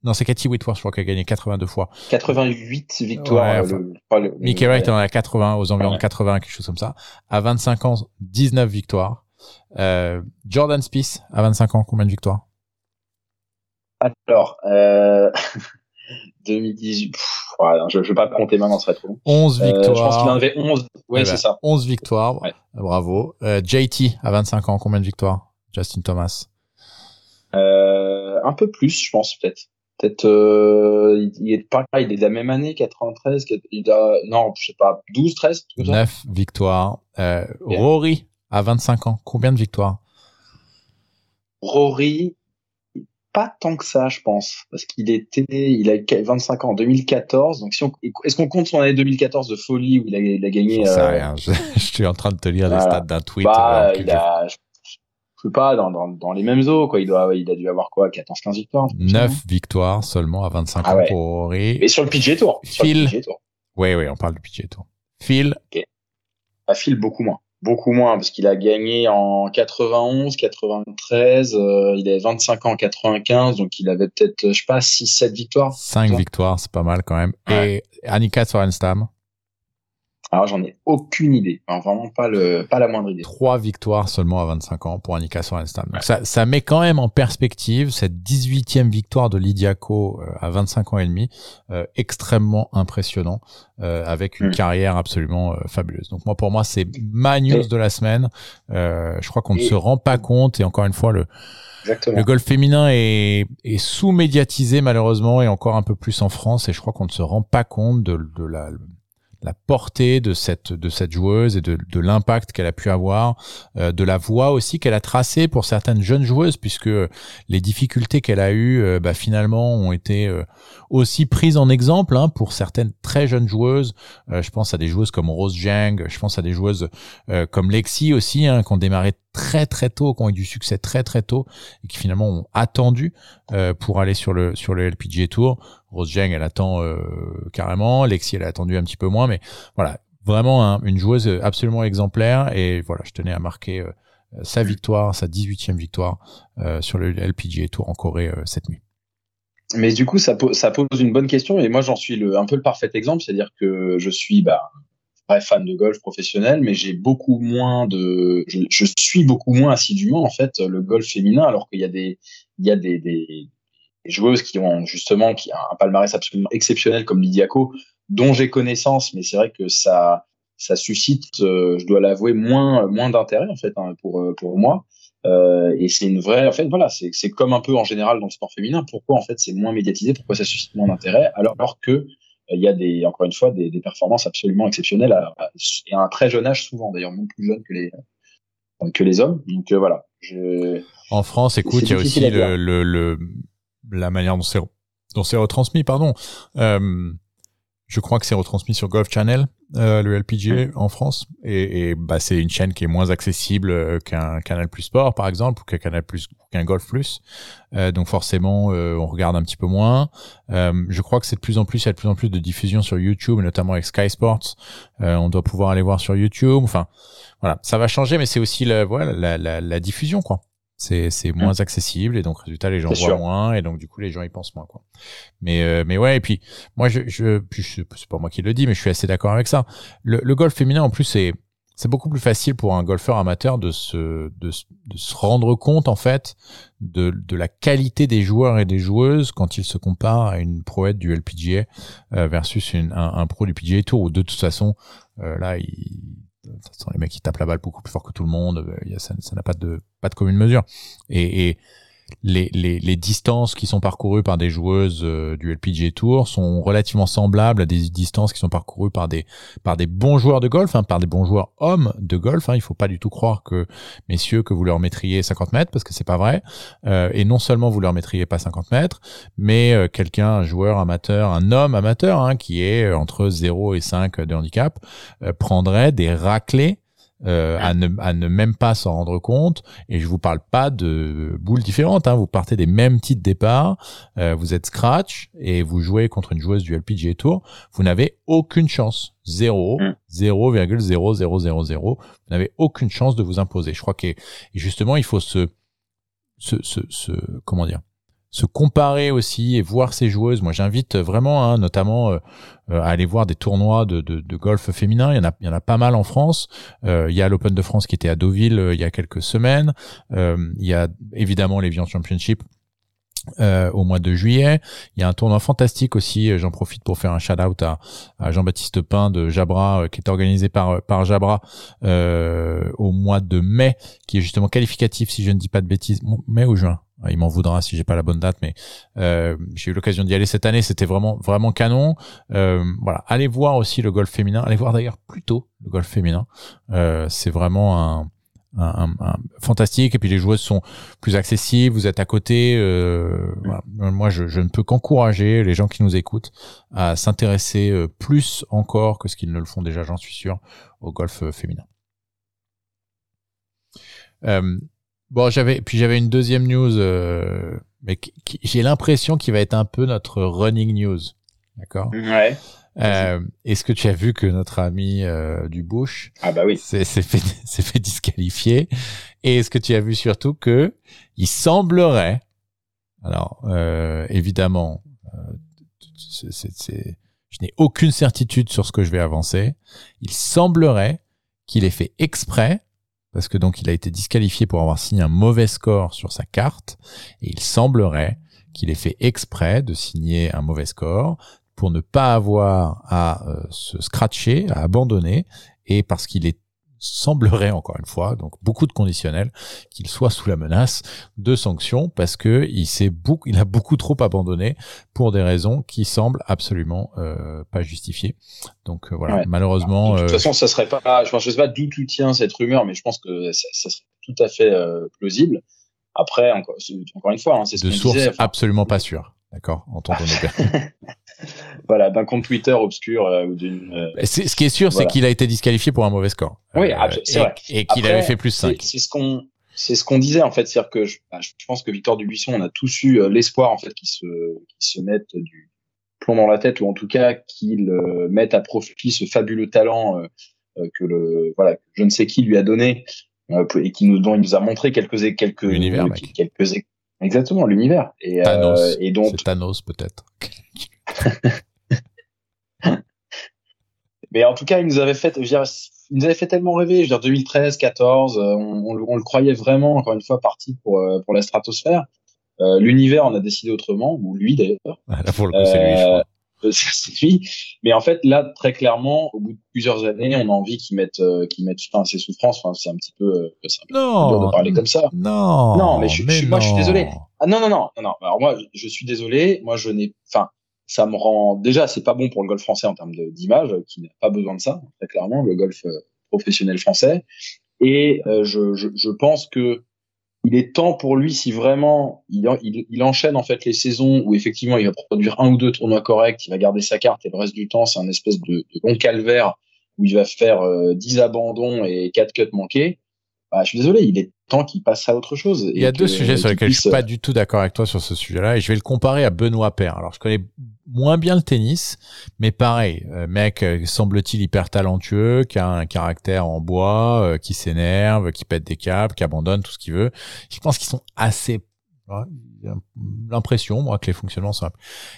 [SPEAKER 1] Non, c'est Cathy Whitworth, je crois, qui a gagné 82 fois.
[SPEAKER 2] 88 victoires.
[SPEAKER 1] Ouais,
[SPEAKER 2] euh,
[SPEAKER 1] enfin,
[SPEAKER 2] le- pas le-
[SPEAKER 1] Mickey Wright en a 80, aux environs de
[SPEAKER 2] Ouais.
[SPEAKER 1] 80, quelque chose comme ça. À 25 ans, 19 victoires. Euh, Jordan Spieth, à 25 ans, combien de victoires?
[SPEAKER 2] Alors, euh, 2018, pff, voilà, je, je vais pas compter maintenant, ce serait trop long.
[SPEAKER 1] 11
[SPEAKER 2] Euh, je pense qu'il en
[SPEAKER 1] victoires.
[SPEAKER 2] avait 11. Ouais,
[SPEAKER 1] Eh
[SPEAKER 2] c'est
[SPEAKER 1] ben,
[SPEAKER 2] ça.
[SPEAKER 1] 11 victoires.
[SPEAKER 2] Ouais.
[SPEAKER 1] Bravo. Euh, JT, à 25 ans, combien de victoires Justin Thomas?
[SPEAKER 2] Euh, un peu plus, je pense, peut-être. Peut-être, euh, il, il est pas, il est de la même année, 93, quat- il a, non, je sais pas, 12, 13, tout ça.
[SPEAKER 1] 9 victoires. Euh. Rory, à 25 ans, combien de victoires?
[SPEAKER 2] Rory, pas tant que ça, je pense, parce qu'il était, il a 25 ans en 2014, donc si on, est-ce qu'on compte son année 2014 de folie où il a, il a gagné, euh,
[SPEAKER 1] rien. Je, je suis en train de te lire les stats d'un tweet.
[SPEAKER 2] bah,
[SPEAKER 1] euh,
[SPEAKER 2] il a, je, je sais pas, dans, dans, dans les mêmes eaux, quoi, il doit, il a dû avoir quoi, 14, 15 victoires. un truc
[SPEAKER 1] j'ai-
[SPEAKER 2] comme ça,
[SPEAKER 1] 9
[SPEAKER 2] non
[SPEAKER 1] victoires seulement à 25
[SPEAKER 2] Ah
[SPEAKER 1] ans pour Rory.
[SPEAKER 2] Mais sur le PGA Tour. Sur
[SPEAKER 1] Phil.
[SPEAKER 2] le PGA Tour.
[SPEAKER 1] Oui, oui, on parle du PGA Tour. Phil,
[SPEAKER 2] À Phil, beaucoup moins. Beaucoup moins, parce qu'il a gagné en 91, 93, euh, il avait 25 ans en 95, donc il avait peut-être, je sais pas, 6, 7 victoires.
[SPEAKER 1] 5
[SPEAKER 2] Toi
[SPEAKER 1] victoires, c'est pas mal quand même.
[SPEAKER 2] Ouais.
[SPEAKER 1] Et Annika Sorenstam,
[SPEAKER 2] Alors, j'en ai aucune idée. Enfin, vraiment pas le, pas la moindre idée.
[SPEAKER 1] 3 victoires seulement à 25 ans pour Annika Sorenstam. Donc ça, ça met quand même en perspective cette 18e victoire de Lydia Ko euh, à 25 ans et demi, euh, extrêmement impressionnant, euh, avec une
[SPEAKER 2] Mm.
[SPEAKER 1] carrière absolument euh, fabuleuse. Donc moi, pour moi, c'est ma news
[SPEAKER 2] Et-
[SPEAKER 1] de la semaine. Euh, je crois qu'on ne se rend pas compte, et encore une fois, le,
[SPEAKER 2] Exactement.
[SPEAKER 1] Le golf féminin est, est sous-médiatisé malheureusement et encore un peu plus en France et je crois qu'on ne se rend pas compte de, de la, la portée de cette, de cette joueuse et de, de l'impact qu'elle a pu avoir, euh, de la voie aussi qu'elle a tracée pour certaines jeunes joueuses puisque les difficultés qu'elle a eues euh, bah, finalement ont été euh, aussi prises en exemple hein, pour certaines très jeunes joueuses. Euh, je pense à des joueuses comme Rose Zhang, je pense à des joueuses euh, comme Lexi aussi hein, qui ont démarré très très tôt, qui ont eu du succès très très tôt et qui finalement ont attendu euh, pour aller sur le sur le LPGA Tour. Rose Zhang, elle attend euh, carrément. Lexi, elle a attendu un petit peu moins, mais voilà, vraiment une joueuse absolument exemplaire. Et voilà, je tenais à marquer euh, sa victoire, sa 18e victoire sur le LPGA Tour en Corée cette nuit.
[SPEAKER 2] Mais du coup, ça, po- ça pose une bonne question et moi, j'en suis un peu le parfait exemple, c'est-à-dire que je suis, bah, fan de golf professionnel, mais j'ai beaucoup moins de, je, suis beaucoup moins assidûment en fait le golf féminin, alors qu'il y a des, il y a des, joueuses qui ont justement qui a un palmarès absolument exceptionnel comme Lydia Ko, dont j'ai connaissance, mais c'est vrai que ça, ça suscite, je dois l'avouer, moins moins d'intérêt en fait hein, pour pour moi. Euh, et c'est une vraie, en fait, voilà, c'est comme un peu en général dans le sport féminin. Pourquoi en fait c'est moins médiatisé? Pourquoi ça suscite moins d'intérêt? Alors que il y a des, encore une fois, des, des performances absolument exceptionnelles à, et à un très jeune âge souvent, d'ailleurs, beaucoup plus jeune que les que les hommes. Donc euh, voilà. Je...
[SPEAKER 1] En France, écoute, il y a aussi le, le, le, la manière dont c'est dont c'est retransmis, pardon. Euh, je crois que c'est retransmis sur Golf Channel, euh, le LPGA en France, et, et bah, c'est une chaîne qui est moins accessible euh, qu'un Canal Plus Sport, par exemple, ou qu'un Canal Plus, qu'un Golf Plus. Euh, donc forcément, euh, on regarde un petit peu moins. Euh, je crois que c'est de plus en plus, il y a de plus en plus de diffusion sur YouTube, notamment avec Sky Sports. on doit pouvoir aller voir sur YouTube. Enfin, voilà, ça va changer, mais c'est aussi la, voilà, la, la, la diffusion, quoi c'est mmh. moins accessible et donc résultat les gens voient moins et donc du coup les gens y pensent moins quoi. Mais euh, mais ouais et puis moi je je c'est pas moi qui le dis mais je suis assez d'accord avec ça. Le, le golf féminin en plus c'est c'est beaucoup plus facile pour un golfeur amateur de se de, de, se rendre compte en fait de, de la qualité des joueurs et des joueuses quand ils se comparent à une proette du LPGA euh, versus une, un, un, pro du PGA Tour où de toute façon euh, là il les mecs qui tapent la balle beaucoup plus fort que tout le monde. Euh, ça n'a pas de pas de commune mesure. Et, et les, les, les, distances qui sont parcourues par des joueuses euh, du LPGA Tour sont relativement semblables à des distances qui sont parcourues par des par des bons joueurs de golf, hein, par des bons joueurs hommes de golf. Hein. Il faut pas du tout croire que messieurs que vous leur mettriez 50 mètres parce que c'est pas vrai. Euh, et non seulement vous leur mettriez pas 50 mètres, mais euh, quelqu'un, un joueur amateur, un homme amateur hein, qui est entre 0 et 5 de handicap, prendrait des raclés euh, à, ne, à ne même pas s'en rendre compte. Et je vous parle pas de boules différentes. Hein. Vous partez des mêmes titres départ. Euh, vous êtes scratch et vous jouez contre une joueuse du LPGA Tour. Vous n'avez aucune chance. 0, 0,0000. Vous n'avez aucune chance de vous imposer. Je crois que justement, il faut se, se, se, se comment dire, se comparer aussi et voir ces joueuses. Moi, j'invite vraiment, hein, notamment, euh, euh, à aller voir des tournois de, de, golf féminin. Il y en a, il y en a pas mal en France. Euh, il y a l'Open de France qui était à Deauville il y a quelques semaines. il y a évidemment l'Evian Championship au mois de juillet. Il y a un tournoi fantastique aussi, j'en profite pour faire un shout-out à, à Jean-Baptiste Pain de Jabra, qui est organisé par, par Jabra au mois de mai, qui est justement qualificatif, si je ne dis pas de bêtises, mai ou juin? Il m'en voudra si j'ai pas la bonne date, mais euh, j'ai eu l'occasion d'y aller cette année. C'était vraiment vraiment canon. Euh, voilà, allez voir aussi le golf féminin. Allez voir d'ailleurs plutôt le golf féminin. Euh, c'est vraiment un, un, un, fantastique. Et puis les joueuses sont plus accessibles. Vous êtes à côté. Euh, voilà. Moi, je, je, ne peux qu'encourager les gens qui nous écoutent à s'intéresser euh, plus encore que ce qu'ils ne le font déjà, j'en suis sûr, au golf euh, féminin. Bon, j'avais puis j'avais une deuxième news, euh, mais j'ai l'impression qu'il va être un peu notre running news, d'accord?
[SPEAKER 2] Ouais.
[SPEAKER 1] Euh, Est-ce que tu as vu que notre ami euh, du Bush
[SPEAKER 2] ah bah oui.
[SPEAKER 1] s'est fait, fait disqualifier? Et est-ce que tu as vu surtout que il semblerait, alors euh, évidemment, euh, c'est, je n'ai aucune certitude sur ce que je vais avancer. Il semblerait qu'il ait fait exprès parce que donc il a été disqualifié pour avoir signé un mauvais score sur sa carte, et il semblerait qu'il ait fait exprès de signer un mauvais score pour ne pas avoir à euh, se scratcher, à abandonner, et parce qu'il est semblerait encore une fois, donc beaucoup de conditionnels, qu'il soit sous la menace de sanctions parce que il s'est beaucoup, il a beaucoup trop abandonné pour des raisons qui semblent absolument euh, pas justifiées. Donc euh, voilà, malheureusement.
[SPEAKER 2] De toute euh, façon, ça serait pas, je, ne sais pas d'où tu tiens cette rumeur, mais je pense que ça, ça serait tout à fait plausible. Après, encore, encore une fois, hein, c'est ce
[SPEAKER 1] de sources absolument pas sûres. D'accord, en ton
[SPEAKER 2] voilà, d'un compte Twitter obscur euh, ou d'une.
[SPEAKER 1] Euh, ce qui est sûr, c'est qu'il a été disqualifié pour un mauvais score.
[SPEAKER 2] Oui, euh, c'est vrai.
[SPEAKER 1] Et qu'il avait fait plus 5.
[SPEAKER 2] C'est ce qu'on. C'est ce qu'on disait en fait, c'est-à-dire que je, bah, je, pense que Victor Dubuisson, on a tous eu l'espoir en fait qu'il se, qu se mette du plomb dans la tête ou en tout cas qu'il mette à profit ce fabuleux talent que le voilà je ne sais qui lui a donné et qui nous dont il nous a montré quelques quelques
[SPEAKER 1] Univers,
[SPEAKER 2] quelques Exactement, l'univers.
[SPEAKER 1] Et, Thanos. Euh, et donc. Thanos, peut-être.
[SPEAKER 2] Mais en tout cas, il nous avait fait, il nous avait fait tellement rêver. Je veux dire, 2013, 14, euh, on, on, le croyait vraiment, encore une fois, parti pour, euh, pour la stratosphère. Euh, l'univers en a décidé autrement, ou lui d'ailleurs.
[SPEAKER 1] Ah, là, pour le coup, c'est lui, je crois.
[SPEAKER 2] Mais en fait, là, très clairement, au bout de plusieurs années, on a envie qu'ils mettent, euh, qu'ils mettent fin à ses souffrances. Enfin, c'est un petit peu, euh, c'est un peu
[SPEAKER 1] Non.
[SPEAKER 2] dur de parler comme ça.
[SPEAKER 1] Non.
[SPEAKER 2] Non, mais je- moi, je suis désolé. Ah non, non, non, non, non. Alors moi, je- je suis désolé. Moi, je n'ai, enfin, ça me rend déjà, c'est pas bon pour le golf français en termes d'image, qui n'a pas besoin de ça, très clairement, le golf euh, professionnel français. Et euh, je, je, je pense que il est temps pour lui, si vraiment il, en- il, il enchaîne en fait les saisons où effectivement il va produire un ou deux tournois corrects, il va garder sa carte et le reste du temps c'est un espèce de, de long calvaire où il va faire euh, 10 abandons et 4 cuts manqués. Bah, je suis désolé, il est temps qu'il passe à autre chose.
[SPEAKER 1] Il y a deux sujets sur lesquels je suis
[SPEAKER 2] pas
[SPEAKER 1] du tout d'accord avec toi sur ce sujet-là et je vais le comparer à Benoît Paire. Alors je connais moins bien le tennis, mais pareil, euh, mec euh, semble-t-il hyper talentueux, qui a un caractère en bois, euh, qui s'énerve, qui pète des câbles, qui abandonne tout ce qu'il veut. Je pense qu'ils sont assez l'impression moi que les fonctionnements sont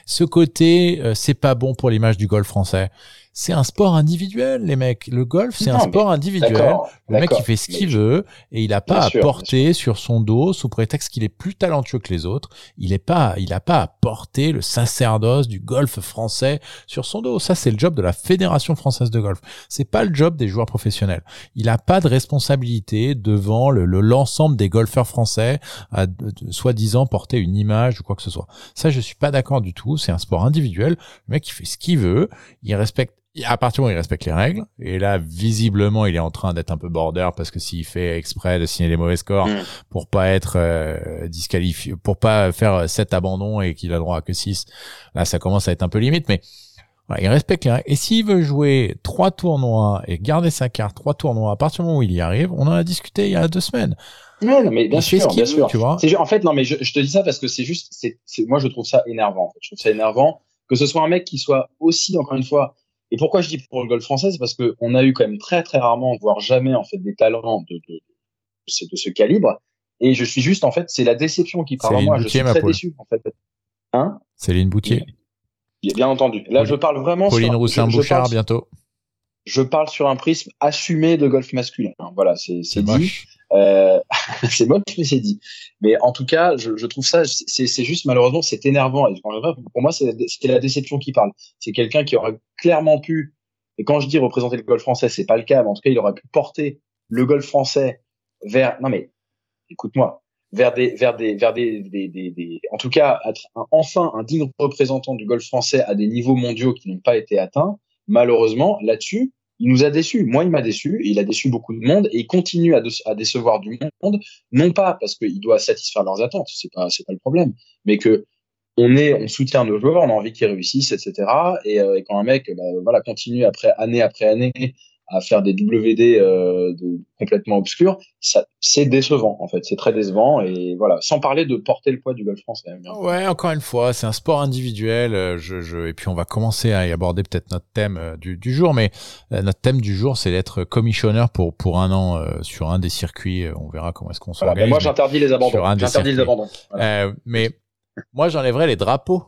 [SPEAKER 1] ce côté euh, c'est pas bon pour l'image du golf français. C'est un sport individuel les mecs. Le golf c'est un sport individuel. Le mec, il fait ce qu'il veut et il a pas
[SPEAKER 2] Bien
[SPEAKER 1] à
[SPEAKER 2] sûr,
[SPEAKER 1] porter sur son dos sous prétexte qu'il est plus talentueux que les autres. Il est pas, il a pas à porter le sacerdoce du golf français sur son dos. Ça, c'est le job de la Fédération française de golf. C'est pas le job des joueurs professionnels. Il a pas de responsabilité devant le, le- l'ensemble des golfeurs français à soi-disant porter une image ou quoi que ce soit. Ça, je suis pas d'accord du tout. C'est un sport individuel. Le mec, il fait ce qu'il veut. Il respecte à partir du moment où il respecte les règles, et là, visiblement, il est en train d'être un peu border parce que s'il fait exprès de signer des mauvais scores
[SPEAKER 2] Mm.
[SPEAKER 1] pour pas être euh, disqualifié, pour pas faire 7 abandons et qu'il a droit à que 6, là, ça commence à être un peu limite, mais voilà, il respecte les règles. Et s'il veut jouer trois tournois et garder sa carte trois tournois, à partir du moment où il y arrive, on en a discuté il y a deux semaines.
[SPEAKER 2] Ouais, non, mais bien sûr,
[SPEAKER 1] ce
[SPEAKER 2] bien sûr.
[SPEAKER 1] tu vois.
[SPEAKER 2] C'est ju- en fait, non, mais je, je te dis ça parce que c'est juste, c'est, c'est- moi, je trouve ça énervant. En fait. Je trouve ça énervant que ce soit un mec qui soit aussi, encore une fois, et pourquoi je dis pour le golf français, c'est parce que on a eu quand même très, très rarement, voire jamais, en fait, des talents de, de, de, ce, de ce calibre. Et je suis juste, en fait, c'est la déception qui parle en moi. Je
[SPEAKER 1] Boutier,
[SPEAKER 2] suis
[SPEAKER 1] ma
[SPEAKER 2] très
[SPEAKER 1] poule.
[SPEAKER 2] déçu, en fait. Hein?
[SPEAKER 1] Céline Boutier,
[SPEAKER 2] Bien entendu. Là,
[SPEAKER 1] Pauline-
[SPEAKER 2] je parle vraiment
[SPEAKER 1] Pauline
[SPEAKER 2] sur, je- je parle-
[SPEAKER 1] bientôt.
[SPEAKER 2] je parle sur un prisme assumé de golf masculin. Voilà, c'est, dit.
[SPEAKER 1] moche.
[SPEAKER 2] Euh, c'est moche, mais c'est dit. Mais en tout cas, je, trouve ça, c'est c'est juste malheureusement, c'est énervant. Et pour moi, c'est- c'était la déception qui parle. C'est quelqu'un qui aurait clairement pu, et quand je dis représenter le golf français, c'est pas le cas, mais en tout cas, il aurait pu porter le golf français vers, non mais, écoute-moi, vers des, vers des, vers des, des, des, en tout cas, être enfin un digne représentant du golf français à des niveaux mondiaux qui n'ont pas été atteints. Malheureusement, là-dessus, il nous a déçus. Moi, il m'a déçu. Il a déçu beaucoup de monde et il continue à décevoir du monde. Non pas parce qu'il doit satisfaire leurs attentes, c'est pas, c'est pas le problème, mais que on est, on soutient nos joueurs, on a envie qu'ils réussissent, etc. Et, euh, et quand un mec, bah, voilà, continue après année après année à faire des WD euh, de, complètement obscurs, ça, c'est décevant en fait, c'est très décevant et voilà, sans parler de porter le poids du golf français. hein.
[SPEAKER 1] Ouais, encore une fois, c'est un sport individuel. euh, Je, je, et puis on va commencer à y aborder peut-être notre thème euh, du, du jour, mais euh, notre thème du jour, c'est d'être commissionneur pour pour un an euh, sur un des circuits. On verra comment est-ce qu'on
[SPEAKER 2] Voilà,
[SPEAKER 1] s'organise.
[SPEAKER 2] ben moi j'interdis les abandons. J'interdis les abandons. Voilà.
[SPEAKER 1] Euh, mais moi, j'enlèverais les drapeaux.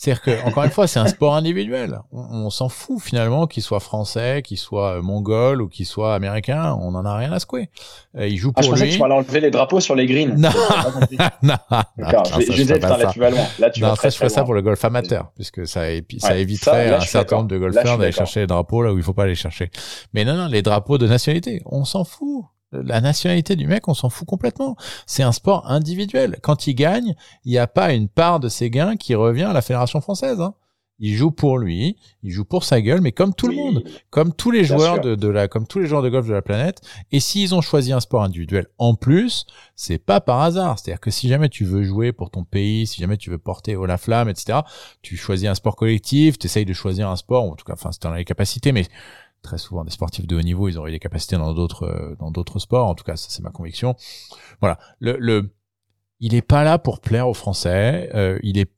[SPEAKER 1] C'est-à-dire que, encore une fois, c'est un sport individuel. On, on s'en fout finalement qu'il soit français, qu'il soit euh, mongol ou qu'il soit américain. On en a rien à secouer. Euh, il joue
[SPEAKER 2] Ah, je
[SPEAKER 1] pour
[SPEAKER 2] pensais
[SPEAKER 1] lui.
[SPEAKER 2] que tu m'allais enlever les drapeaux sur les greens.
[SPEAKER 1] Non. Non, non,
[SPEAKER 2] D'accord,
[SPEAKER 1] non,
[SPEAKER 2] je je
[SPEAKER 1] pas
[SPEAKER 2] là, tu vas loin. Là, tu vas
[SPEAKER 1] Non,
[SPEAKER 2] très,
[SPEAKER 1] ça, je ferais ça pour le golf amateur, puisque ça,
[SPEAKER 2] Ouais,
[SPEAKER 1] éviterait
[SPEAKER 2] ça, là,
[SPEAKER 1] un certain nombre de golfeurs d'aller chercher les drapeaux là où il faut pas les chercher. Mais non, non, les drapeaux de nationalité, on s'en fout. La nationalité du mec, on s'en fout complètement. C'est un sport individuel. Quand il gagne, il n'y a pas une part de ses gains qui revient à la fédération française. Hein. Il joue pour lui, il joue pour sa gueule, mais comme tout le monde, comme tous les joueurs de, de la, comme tous les joueurs de golf de la planète. Et s'ils ont choisi un sport individuel en plus, c'est pas par hasard. C'est-à-dire que si jamais tu veux jouer pour ton pays, si jamais tu veux porter haut la flamme, etc., tu choisis un sport collectif, tu essayes de choisir un sport, ou en tout cas, enfin, si t'en as les capacités, mais très souvent des sportifs de haut niveau, ils auraient des capacités dans d'autres, euh, dans d'autres sports. En tout cas, ça c'est ma conviction. Voilà. Le, le, il est pas là pour plaire aux Français. Euh, il est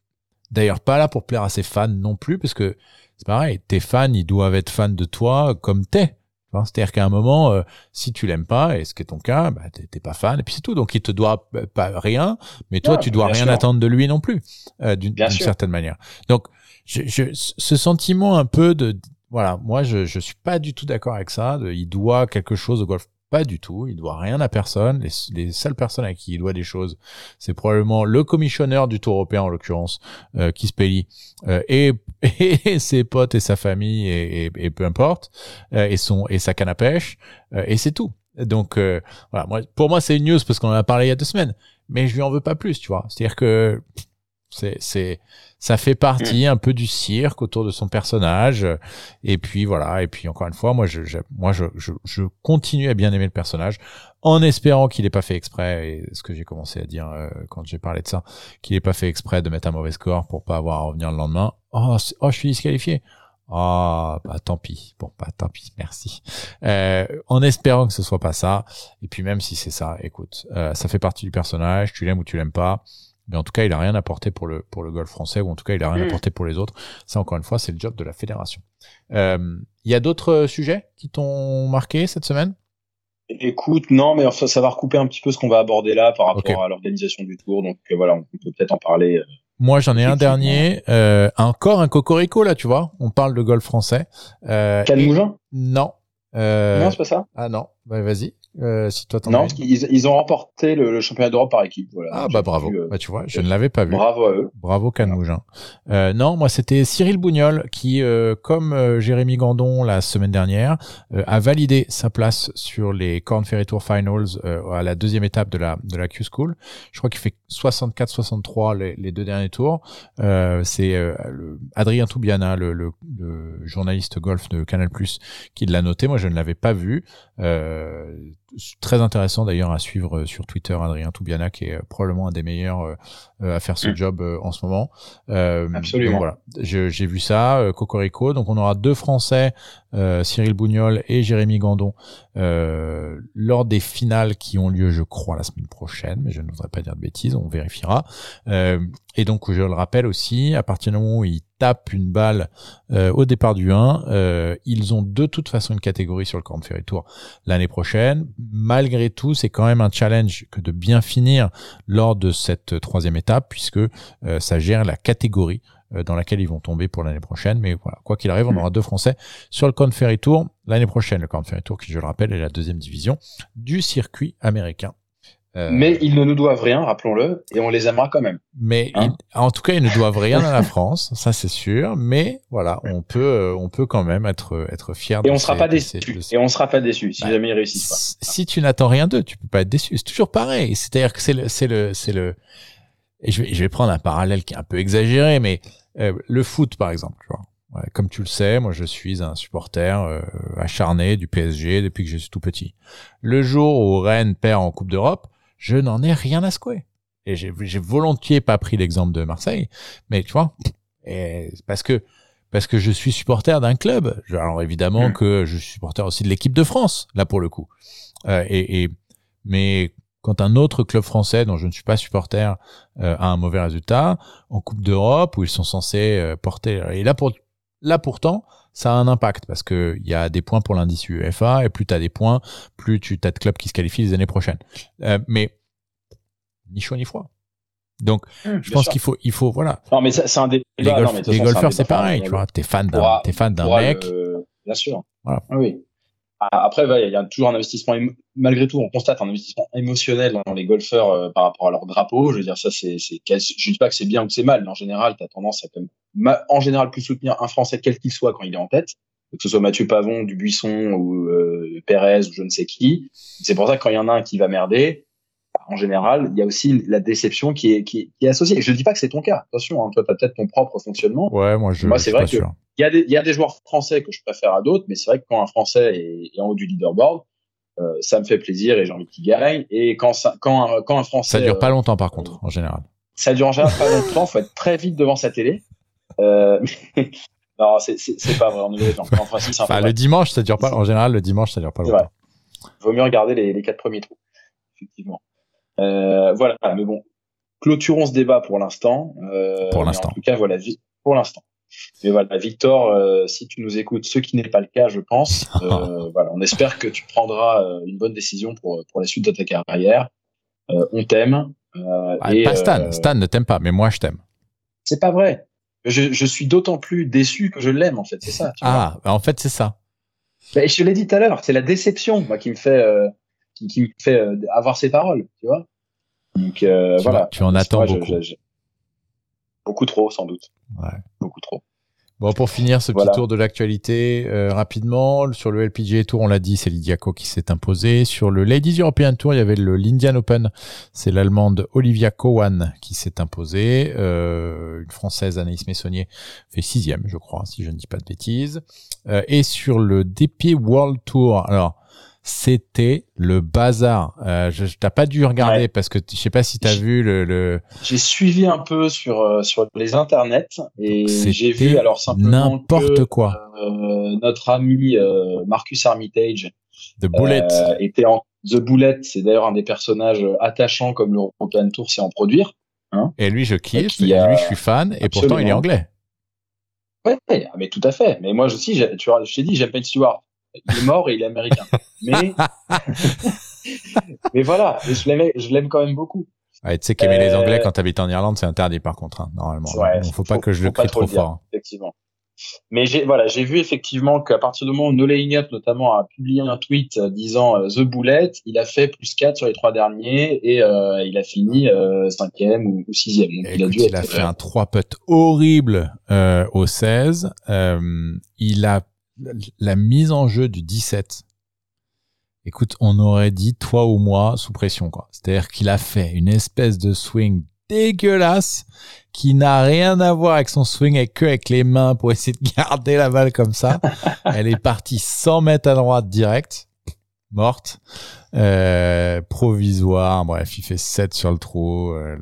[SPEAKER 1] d'ailleurs pas là pour plaire à ses fans non plus, parce que c'est pareil. Tes fans, ils doivent être fans de toi comme t'es. Hein, C'est-à-dire qu'à un moment, euh, si tu l'aimes pas, et ce qui est ton cas, bah, t'es pas fan, et puis c'est tout. Donc il te doit euh, pas rien, mais toi,
[SPEAKER 2] Ouais,
[SPEAKER 1] tu dois rien
[SPEAKER 2] sûr.
[SPEAKER 1] attendre de lui non plus, euh, d'une certaine manière. Donc, je, je, ce sentiment un peu de, voilà, moi, je, je suis pas du tout d'accord avec ça. Il doit quelque chose au golf Pas du tout. Il doit rien à personne. Les, les seules personnes à qui il doit des choses, c'est probablement le commissionneur du Tour européen en l'occurrence, euh, qui se paye, euh, et, et, ses potes et sa famille et, peu importe, euh, et son et sa canne à pêche, euh, et c'est tout. Donc euh, voilà, pour moi c'est une news parce qu'on en a parlé il y a deux semaines, mais je lui en veux pas plus, tu vois. C'est-à-dire que c'est, c'est, ça fait partie un peu du cirque autour de son personnage. Et puis voilà. Et puis encore une fois, moi, je, je moi, je, je, je, continue à bien aimer le personnage, en espérant qu'il n'ait pas fait exprès. Et ce que j'ai commencé à dire euh, quand j'ai parlé de ça, qu'il n'ait pas fait exprès de mettre un mauvais score pour pas avoir à revenir le lendemain. Oh, oh, je suis disqualifié. Ah, bah tant pis. Bon, bah tant pis, merci. Euh, en espérant que ce soit pas ça. Et puis même si c'est ça, écoute, euh, ça fait partie du personnage. Tu l'aimes ou tu l'aimes pas mais en tout cas, il a rien apporté pour le pour le golf français, ou en tout cas, il a rien mm. apporté pour les autres. Ça, encore une fois, c'est le job de la fédération. Euh, il y a d'autres sujets qui t'ont marqué cette semaine?
[SPEAKER 2] Écoute, non, mais ça va recouper un petit peu ce qu'on va aborder là par rapport à l'organisation du tour. Donc euh, voilà, on peut peut-être en parler. Euh,
[SPEAKER 1] Moi, j'en ai un dernier, euh, encore un cocorico là, tu vois. On parle de golf français.
[SPEAKER 2] Euh, Calmougin
[SPEAKER 1] Non.
[SPEAKER 2] non, c'est pas ça.
[SPEAKER 1] Ah non, bah, vas-y. Euh, si toi
[SPEAKER 2] non, ils, ils, ont remporté le, le championnat d'Europe par équipe. Voilà.
[SPEAKER 1] Ah bah bravo.
[SPEAKER 2] Vu, euh,
[SPEAKER 1] bah tu vois, je ne l'avais pas vu.
[SPEAKER 2] Bravo à eux.
[SPEAKER 1] Bravo Canmougin. Euh, non, moi c'était Cyril Bougnol qui, euh, comme euh, Jérémy Gandon la semaine dernière, euh, a validé sa place sur les Corn Ferry Tour Finals à la deuxième étape de la de la Q School. Je crois qu'il fait 64-63 les, les, deux derniers tours. C'est Adrien Toubiana, le, le, le, journaliste golf de Canal+ qui l'a noté. Moi je ne l'avais pas vu. Euh, très intéressant d'ailleurs à suivre euh, sur Twitter Adrien Toubiana qui est euh, probablement un des meilleurs à faire ce mm. job en ce moment.
[SPEAKER 2] Absolument.
[SPEAKER 1] voilà, j'ai vu ça, Cocorico. Donc on aura deux Français, Cyril Bougnol et Jérémy Gandon, lors des finales qui ont lieu, je crois, la semaine prochaine, mais je ne voudrais pas dire de bêtises, on vérifiera. et donc je le rappelle aussi, à partir du moment où ils une balle au départ du 1, ils ont de toute façon une catégorie sur le Corn Ferry Tour l'année prochaine malgré tout, c'est quand même un challenge que de bien finir lors de cette troisième étape, puisque euh, ça gère la catégorie euh, dans laquelle ils vont tomber pour l'année prochaine. Mais voilà, quoi qu'il arrive, on aura deux Français sur le Corn Ferry Tour l'année prochaine. Le Corn Ferry Tour, qui je le rappelle, est la deuxième division du circuit américain.
[SPEAKER 2] Euh, mais ils ne nous doivent rien, rappelons-le, et on les aimera quand même.
[SPEAKER 1] Mais hein en tout cas, ils ne doivent rien à la France, ça c'est sûr. Mais voilà, on peut, euh, on peut quand même être être fier.
[SPEAKER 2] Et on sera pas déçu. Et on sera pas déçu si bah, jamais ils réussissent
[SPEAKER 1] pas. Si, tu n'attends rien d'eux, tu peux pas être déçu. C'est toujours pareil. C'est-à-dire que c'est le, c'est le, c'est le. Et je vais, je vais prendre un parallèle qui est un peu exagéré, mais euh, le foot par exemple, tu vois. Ouais, comme tu le sais, moi je suis un supporter acharné du PSG depuis que je suis tout petit. Le jour où Rennes perd en Coupe d'Europe, je n'en ai rien à secouer. Et j'ai volontiers pas pris l'exemple de Marseille, mais tu vois, et parce que parce que je suis supporter d'un club. Alors évidemment mmh. que je suis supporter aussi de l'équipe de France, là pour le coup. Euh, et, et, mais quand un autre club français dont je ne suis pas supporter euh, a un mauvais résultat en Coupe d'Europe où ils sont censés euh, porter et là pour là pourtant ça a un impact parce que il y a des points pour l'indice UEFA et plus tu as des points, plus tu as de clubs qui se qualifient les années prochaines. Euh, mais ni chaud ni froid. Donc, mmh, je pense qu'il faut, il faut, voilà.
[SPEAKER 2] Non, mais c'est un des
[SPEAKER 1] Les, les golfeurs, c'est pareil, tu vois. T'es fan d'un, t'es fan d'un mec.
[SPEAKER 2] Bien sûr. Voilà. Ah oui. Après, il y a toujours un investissement, malgré tout, on constate un investissement émotionnel dans les golfeurs euh, par rapport à leur drapeau. Je veux dire, ça, c'est, c'est, je dis pas que c'est bien ou que c'est mal, mais en général, tu as tendance à, en général, plus soutenir un Français quel qu'il soit quand il est en tête, que ce soit Mathieu Pavon, Dubuisson ou euh, Pérez ou je ne sais qui. C'est pour ça que quand il y en a un qui va merder, en général, il y a aussi la déception qui est, qui, est associée. Je ne dis pas que c'est ton cas. Attention, hein, toi, tu as peut-être ton propre fonctionnement.
[SPEAKER 1] Ouais, moi, je.
[SPEAKER 2] Moi, c'est vrai qu'il y, a des, y a des joueurs français que je préfère à d'autres, mais c'est vrai que quand un Français est, en haut du leaderboard, euh, ça me fait plaisir et j'ai envie qu'il gagne. Et quand, ça, quand, un, quand un Français.
[SPEAKER 1] Ça dure pas euh, longtemps, par contre, en général.
[SPEAKER 2] Ça dure en général pas longtemps. faut être très vite devant sa télé. Euh, non, c'est pas vrai. On est
[SPEAKER 1] enfin, si, enfin, le dimanche, ça dure pas. En général, le dimanche, ça dure pas longtemps.
[SPEAKER 2] Vaut mieux regarder les, les quatre premiers trous, effectivement. Euh, voilà, mais bon, clôturons ce débat pour l'instant.
[SPEAKER 1] Euh, pour l'instant. En
[SPEAKER 2] tout cas, voilà, pour l'instant. Mais voilà, Victor, euh, si tu nous écoutes, ce qui n'est pas le cas, je pense, euh, voilà, on espère que tu prendras une bonne décision pour, pour la suite de ta carrière. On t'aime.
[SPEAKER 1] Ah, pas Stan, Stan ne t'aime pas, mais moi je t'aime.
[SPEAKER 2] C'est pas vrai. Je, je suis d'autant plus déçu que je l'aime, en fait, c'est ça.
[SPEAKER 1] ah, bah, en fait, c'est ça.
[SPEAKER 2] Bah, je te l'ai dit tout à l'heure, c'est la déception, moi, qui me fait qui, qui me fait avoir ses paroles, tu vois. Donc voilà.
[SPEAKER 1] tu en attends beaucoup.
[SPEAKER 2] beaucoup trop, sans doute. Ouais. Beaucoup trop.
[SPEAKER 1] Bon, pour finir ce petit tour de l'actualité euh, rapidement, sur le LPGA Tour, on l'a dit, c'est Lidiaco qui s'est imposé. Sur le Ladies European Tour, il y avait le l'Indian Open, c'est l'Allemande Olivia Cowan qui s'est imposée. Euh, une Française, Anaïs Messonnier, fait sixième, je crois, si je ne dis pas de bêtises. Euh, et sur le DP World Tour, alors c'était le bazar. Euh, je, t'as pas dû regarder parce que je sais pas si t'as vu le. le...
[SPEAKER 2] J'ai suivi un peu sur euh, sur les internets et j'ai vu alors simplement
[SPEAKER 1] n'importe quoi.
[SPEAKER 2] Euh, notre ami euh, Marcus Armitage
[SPEAKER 1] The Bullet
[SPEAKER 2] était en The Bullet. C'est d'ailleurs un des personnages attachants comme l'European Tour sait en produire. Hein.
[SPEAKER 1] et lui je kiffe, et lui je suis fan et pourtant il est anglais.
[SPEAKER 2] Ouais, mais tout à fait. Mais moi aussi, tu vois, je t'ai dit, j'aime Ben Stewart il est mort et il est américain. Mais, mais voilà, je l'aime, quand même beaucoup.
[SPEAKER 1] Ouais, tu sais qu'aimer les Anglais euh, quand tu habites en Irlande, c'est interdit par contre, hein, normalement. Ouais, Il faut, pas que je le crie trop, fort.
[SPEAKER 2] effectivement. Mais j'ai voilà, j'ai vu effectivement qu'à partir du moment où Nolan notamment a publié un tweet euh, disant euh, The Bullet, il a fait plus 4 sur les trois derniers et il a fini cinquième ou, ou, sixième.
[SPEAKER 1] il a, dû il a fait un 3 putt horrible au 16. il a la mise en jeu du 17, écoute, on aurait dit toi ou moi sous pression, quoi. C'est-à-dire qu'il a fait une espèce de swing dégueulasse qui n'a rien à voir avec son swing et que avec les mains pour essayer de garder la balle comme ça. Elle est partie 100 mètres à droite direct, morte, euh, provisoire. Bref, il fait 7 sur le trou. Euh,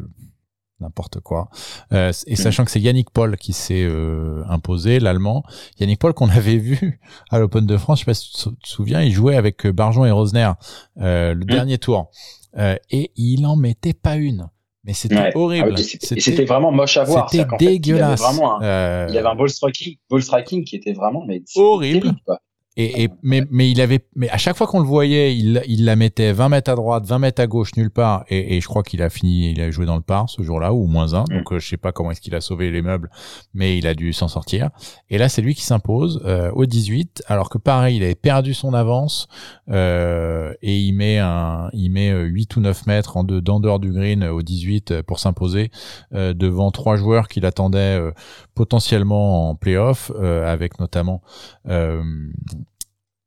[SPEAKER 1] n'importe quoi. Euh, et sachant que c'est Yannick Paul qui s'est euh, imposé, l'allemand. Yannick Paul qu'on avait vu à l'Open de France, je sais pas si tu te souviens, il jouait avec euh, Barjon et Rosner euh, le mm. dernier tour. et il en mettait pas une. Mais c'était ah horrible.
[SPEAKER 2] c'était vraiment moche à voir.
[SPEAKER 1] C'était dégueulasse.
[SPEAKER 2] il, y avait un ball striking, ball striking qui était vraiment mais
[SPEAKER 1] horrible. Terrible, quoi. Et, et, mais, mais il avait, mais à chaque fois qu'on le voyait, il, il la mettait 20 mètres à droite, 20 mètres à gauche, nulle part. Et, et je crois qu'il a fini, il a joué dans le par ce jour-là, ou moins un. Mm. Donc, euh, je sais pas comment est-ce qu'il a sauvé les meubles, mais il a dû s'en sortir. Et là, c'est lui qui s'impose euh, au 18, alors que pareil, il avait perdu son avance euh, et il met un, il met 8 ou 9 mètres en de, dehors du green au 18 pour s'imposer devant trois joueurs qu'il attendait potentiellement en playoff, avec notamment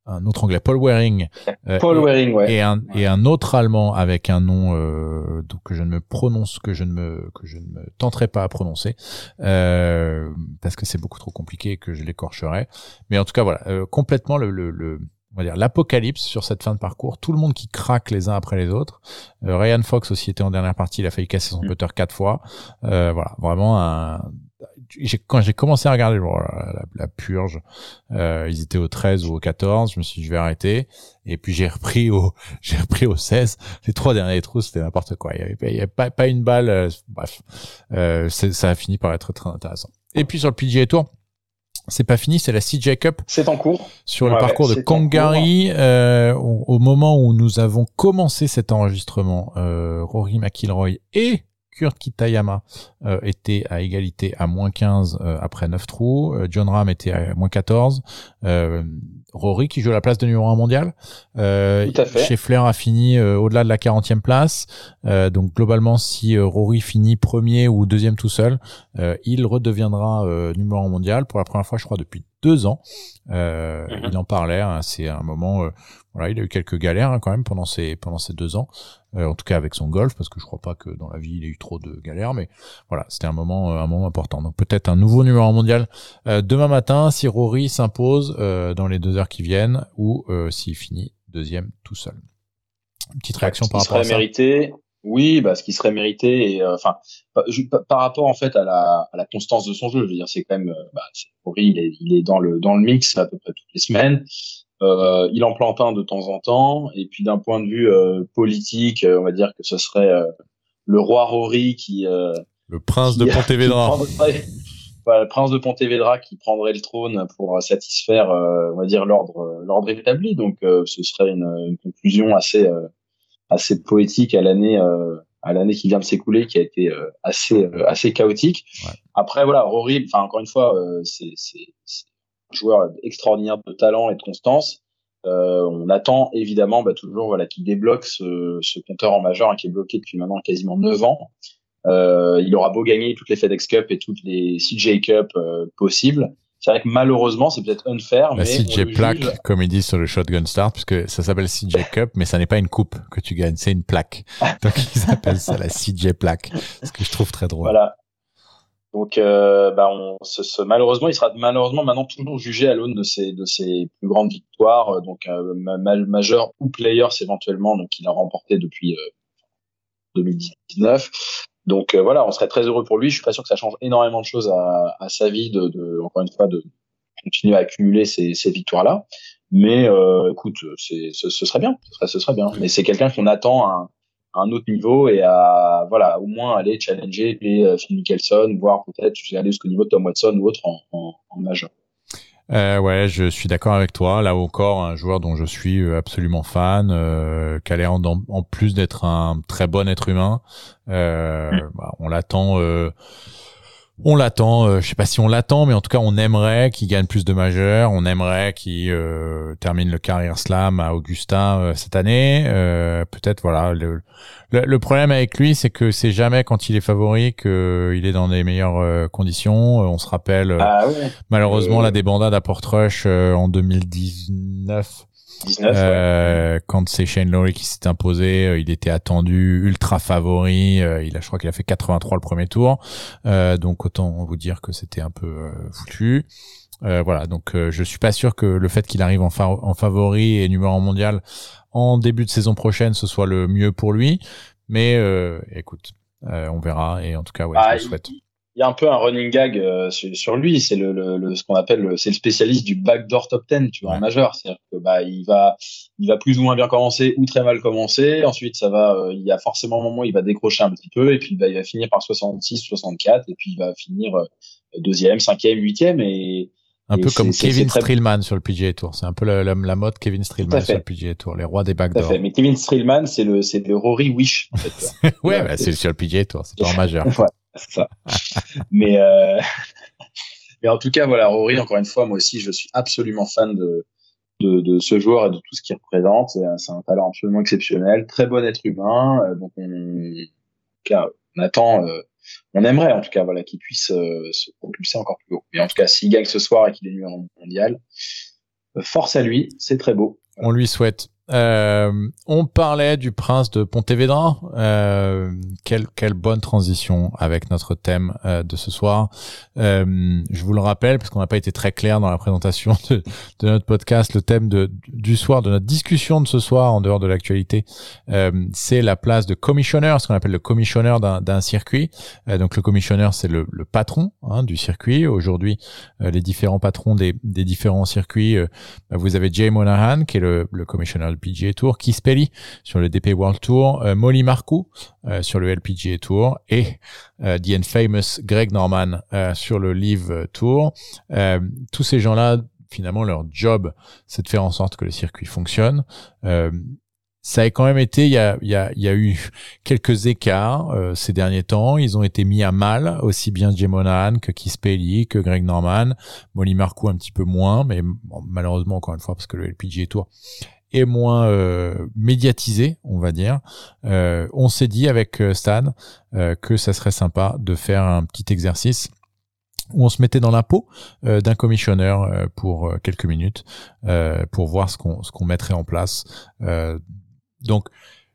[SPEAKER 1] un autre anglais, Paul Waring,
[SPEAKER 2] euh, Paul Waring, ouais.
[SPEAKER 1] et un et un autre allemand avec un nom euh, donc que je ne me prononce que je ne me que je ne me tenterai pas à prononcer euh, parce que c'est beaucoup trop compliqué et que je l'écorcherai. Mais en tout cas voilà, euh, complètement le, le, le on va dire l'apocalypse sur cette fin de parcours, tout le monde qui craque les uns après les autres. Euh, Ryan Fox aussi était en dernière partie, il a failli casser son mm. putter quatre fois. Euh, voilà, vraiment un quand j'ai commencé à regarder la, purge, euh, ils étaient au 13 ou au 14, je me suis dit je vais arrêter et puis j'ai repris au j'ai repris au 16. Les trois derniers trous c'était n'importe quoi, il y avait, il y avait pas, pas une balle euh, bref. Euh, ça a fini par être très intéressant. Et puis sur le PGA Tour, c'est pas fini, c'est la CJ Cup.
[SPEAKER 2] C'est en cours.
[SPEAKER 1] Sur le parcours de Kangari, euh, au, moment où nous avons commencé cet enregistrement, euh, Rory McIlroy et Kurt Kitayama euh, était à égalité à moins 15 euh, après 9 trous. Euh, John Ram était à moins 14. Rory qui joue à la place de numéro 1 mondial.
[SPEAKER 2] Euh, Tout à
[SPEAKER 1] fait. a fini au-delà de la 40e place. donc globalement, si Rory finit premier ou deuxième tout seul, il redeviendra numéro 1 mondial pour la première fois, je crois, depuis deux ans. Euh, mhm. Il en parlait. Hein, c'est un moment. Euh, voilà, il a eu quelques galères hein, quand même pendant ces pendant ces deux ans. Euh, en tout cas avec son golf, parce que je crois pas que dans la vie il ait eu trop de galères. Mais voilà, c'était un moment un moment important. Donc peut-être un nouveau numéro mondial demain matin si Rory s'impose dans les deux heures qui viennent ou s'il finit deuxième tout seul. Une petite réaction par rapport à ça.
[SPEAKER 2] mérité. Oui, bah, ce qui serait mérité, et euh, enfin, par, rapport en fait à la, à la constance de son jeu, je veux dire, c'est quand même, euh, bah, il est, il est dans le dans le mix à peu près toutes les semaines. Euh, il en plante un de temps en temps, et puis d'un point de vue euh, politique, on va dire que ce serait le roi Rory qui
[SPEAKER 1] le prince de Pontevedra.
[SPEAKER 2] le prince de Pontevedra qui prendrait le trône pour satisfaire, on va dire l'ordre l'ordre établi. Donc, ce serait une, une conclusion assez assez poétique à l'année euh, à l'année qui vient de s'écouler, qui a été euh, assez euh, assez chaotique. Après voilà, Rory, enfin encore une fois, c'est c'est joueur extraordinaire de talent et de constance. on attend évidemment bah, toujours voilà qu'il débloque ce, ce, compteur en majeur hein, qui est bloqué depuis maintenant quasiment 9 ans. il aura beau gagner toutes les FedEx Cup et toutes les CJ Cup possibles, c'est vrai que malheureusement, c'est peut-être unfair.
[SPEAKER 1] La mais CJ plaque, comme ils disent sur le Shotgun Start, puisque ça s'appelle CJ Cup, mais ça n'est pas une coupe que tu gagnes, c'est une plaque. Donc ils appellent ça la CJ plaque, ce que je trouve très drôle.
[SPEAKER 2] Voilà. Donc, euh, bah on, ce, malheureusement, il sera malheureusement maintenant toujours jugé à l'aune de ses de ses plus grandes victoires, euh, donc euh, majeur ou players éventuellement, donc il a remporté depuis 2019. Euh, donc euh, voilà, on serait très heureux pour lui. Je suis pas sûr que ça change énormément de choses à, à sa vie de, de, encore une fois, de continuer à accumuler ces, ces victoires-là. Mais euh, écoute, ce, ce, serait bien, ce serait, ce serait bien. Mais c'est quelqu'un qu'on attend à un, un, autre niveau et à voilà, au moins aller challenger les euh, Phil Mickelson, voire peut-être aller jusqu'au niveau de Tom Watson ou autre en, en, en majeur.
[SPEAKER 1] Euh, ouais, je suis d'accord avec toi. Là encore, un joueur dont je suis euh, absolument fan, euh, qui a l'air en, plus d'être un très bon être humain. Euh, mm. bah, on l'attend. Euh, on l'attend, euh, je sais pas si on l'attend, mais en tout cas on aimerait qu'il gagne plus de majeurs, on aimerait qu'il euh, termine le carrière slam à Augusta euh, cette année. Peut-être voilà. Le, le, problème avec lui, c'est que c'est jamais quand il est favori qu'il est dans les meilleures conditions. On se rappelle ah malheureusement la débandade à Portrush en 2019 euh, quand c'est Shane Lowry qui s'est imposé, euh, il était attendu ultra favori. Euh, il a, je crois qu'il a fait 83 le premier tour. donc autant vous dire que c'était un peu foutu. voilà, donc je suis pas sûr que le fait qu'il arrive en, en favori et numéro mondial en début de saison prochaine, ce soit le mieux pour lui. Mais écoute, on verra. Et en tout cas, ouais, je
[SPEAKER 2] ah,
[SPEAKER 1] le souhaite
[SPEAKER 2] il y a un peu un running gag euh, sur, lui. C'est le, le, ce qu'on appelle, c'est le spécialiste du backdoor top 10, tu vois, en majeur. C'est-à-dire que bah il va, il va plus ou moins bien commencer ou très mal commencer. Ensuite, ça va, euh, il y a forcément un moment où il va décrocher un petit peu et puis bah, il va finir par 66, 64 et puis il va finir euh, deuxième, cinquième, huitième et
[SPEAKER 1] un peu comme Kevin Streelman sur le PGA Tour. C'est un peu la, la, mode Kevin Streelman sur le PGA Tour, les rois des backdoors.
[SPEAKER 2] Mais Kevin Streelman, c'est le, c'est le Rory Wish. En fait.
[SPEAKER 1] ouais, bah, c'est sur le PGA Tour, c'est pas en majeur.
[SPEAKER 2] ça. mais, euh... mais en tout cas, voilà, Rory, encore une fois, moi aussi, je suis absolument fan de, de, de ce joueur et de tout ce qu'il représente. C'est un talent absolument exceptionnel, très bon être humain. Euh, donc, on, on attend, euh, on aimerait en tout cas, voilà, qu'il puisse euh, se propulser encore plus haut. Mais en tout cas, s'il gagne ce soir et qu'il est numéro mondial, force à lui, c'est très beau.
[SPEAKER 1] On lui souhaite. Euh, on parlait du prince de Pontevedra. Euh, quelle, quelle bonne transition avec notre thème euh, de ce soir. Euh, je vous le rappelle, parce qu'on n'a pas été très clair dans la présentation de, notre podcast, le thème de, du soir, de notre discussion de ce soir, en dehors de l'actualité, euh, c'est la place de commissionneur, ce qu'on appelle le commissionneur d'un circuit. Donc le commissionneur, c'est le, patron hein, du circuit. Aujourd'hui, les différents patrons des, différents circuits, vous avez Jay Monahan, qui est le, le commissionneur PGA Tour, Keith Pelly sur le DP World Tour, euh, Molly Marcoux euh, sur le LPGA Tour et euh, The Famous Greg Norman sur le Live Tour. tous ces gens-là, finalement, leur job, c'est de faire en sorte que le circuit fonctionne ça a quand même été, il y a, eu quelques écarts ces derniers temps. Ils ont été mis à mal, aussi bien Jay Monahan que Keith Pelly, que Greg Norman, Molly Marcoux un petit peu moins, mais malheureusement encore une fois parce que le LPGA Tour est moins euh, médiatisé, on va dire. Euh, on s'est dit avec euh, Stan que ça serait sympa de faire un petit exercice où on se mettait dans la peau d'un commissionneur pour quelques minutes pour voir ce qu'on ce qu'on mettrait en place. donc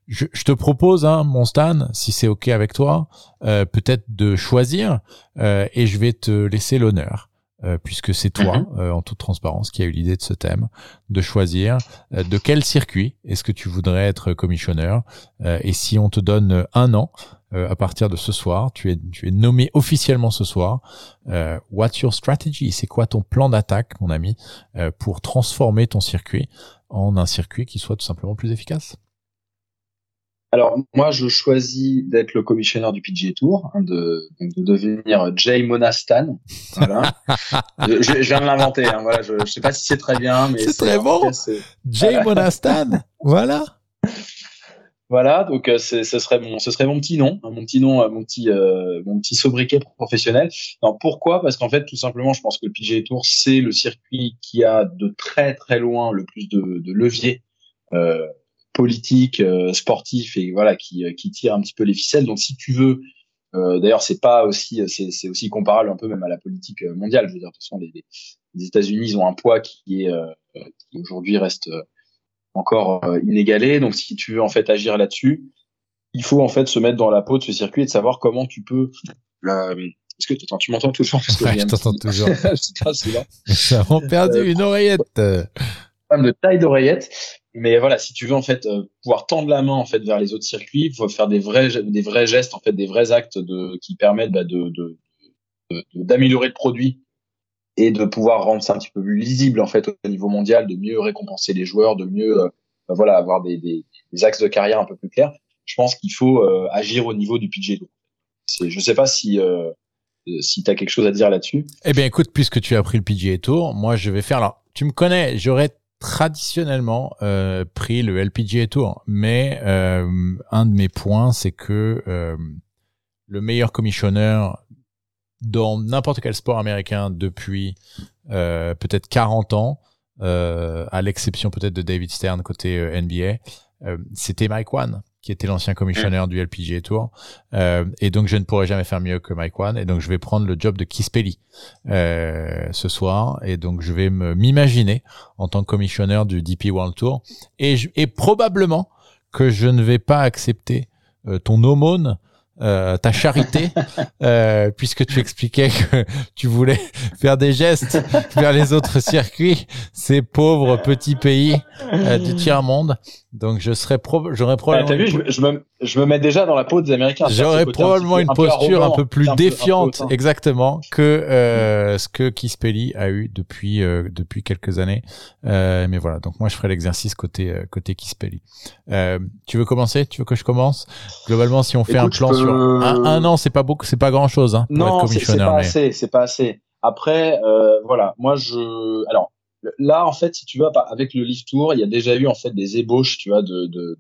[SPEAKER 1] je, je, te propose, hein, mon Stan, si c'est ok avec toi, peut-être de choisir et je vais te laisser l'honneur. Euh, puisque c'est toi, mhm. euh, en toute transparence, qui a eu l'idée de ce thème, de choisir euh, de quel circuit est-ce que tu voudrais être commissionneur. et si on te donne un an, à partir de ce soir, tu es, tu es nommé officiellement ce soir. what's your strategy? C'est quoi ton plan d'attaque, mon ami, pour transformer ton circuit en un circuit qui soit tout simplement plus efficace?
[SPEAKER 2] Alors moi, je choisis d'être le commissionnaire du PGA Tour, hein, de, de, devenir Jay Monastan. Voilà. je, je, viens de l'inventer. Hein, voilà, je, ne sais pas si c'est très bien, mais
[SPEAKER 1] c'est très bon. Jay Monastan. voilà.
[SPEAKER 2] Voilà, donc euh, ce serait mon, ce serait mon petit nom, hein, mon petit nom, euh, mon petit, euh, mon petit sobriquet professionnel. Non, pourquoi? Parce qu'en fait, tout simplement, je pense que le PGA Tour c'est le circuit qui a de très très loin le plus de, de leviers euh, politiques, euh, sportifs et voilà qui, qui tire un petit peu les ficelles. Donc, si tu veux, d'ailleurs, c'est pas aussi, c'est aussi comparable un peu même à la politique mondiale. Je veux dire, de toute façon, les, les États-Unis ont un poids qui est qui aujourd'hui reste encore euh, inégalé. Donc, si tu veux en fait agir là-dessus, il faut en fait se mettre dans la peau de ce circuit et de savoir comment tu peux. Est-ce que attends, tu m'entends toujours?
[SPEAKER 1] Ouais, Je t'entends toujours. J'ai vraiment perdu une oreillette.
[SPEAKER 2] Problème de taille d'oreillette. Mais voilà, si tu veux en fait euh, pouvoir tendre la main en fait vers les autres circuits, faut faire des vrais des vrais gestes en fait, des vrais actes qui permettent bah, d'améliorer le produit et de pouvoir rendre ça un petit peu plus lisible en fait au niveau mondial, de mieux récompenser les joueurs, de mieux euh, bah, voilà avoir des, axes de carrière un peu plus clairs. Je pense qu'il faut euh, agir au niveau du PGA. Je sais pas si si tu as quelque chose à dire là-dessus.
[SPEAKER 1] Eh bien écoute, puisque tu as pris le PGA Tour, moi je vais faire alors tu me connais, j'aurais traditionnellement euh, pris le LPGA Tour, mais euh, un de mes points c'est que le meilleur commissionneur dans n'importe quel sport américain depuis euh, peut-être 40 ans, euh, à l'exception peut-être de David Stern côté euh, NBA, euh, c'était Mike Wan qui était l'ancien commissionneur du LPGA Tour. Euh, et donc, je ne pourrais jamais faire mieux que Mike Wan. Et donc, je vais prendre le job de Keith Pelly euh, ce soir. Et donc, je vais m'imaginer en tant que commissionneur du DP World Tour. Et, et probablement que je ne vais pas accepter ton aumône euh, ta charité, euh, puisque tu expliquais que tu voulais faire des gestes vers les autres circuits, ces pauvres petits pays euh, du tiers-monde. Donc je serais pro j'aurais probablement...
[SPEAKER 2] Ah, vu, je, me, je me mets déjà dans la peau des Américains.
[SPEAKER 1] J'aurais probablement une posture un peu plus défiante, exactement, que euh, ce que Kispelli a eu depuis euh, depuis quelques années. Euh, mais voilà, donc moi je ferai l'exercice côté euh, côté Kispelli. Euh, tu veux commencer? Tu veux que je commence? Globalement, si on fait un plan sur un, an, c'est pas beaucoup, c'est pas grand chose. Hein,
[SPEAKER 2] non, c'est pas assez, c'est pas assez. Après, voilà, moi je, alors là en fait si tu veux avec le Live Tour il y a déjà eu en fait des ébauches tu vois de, de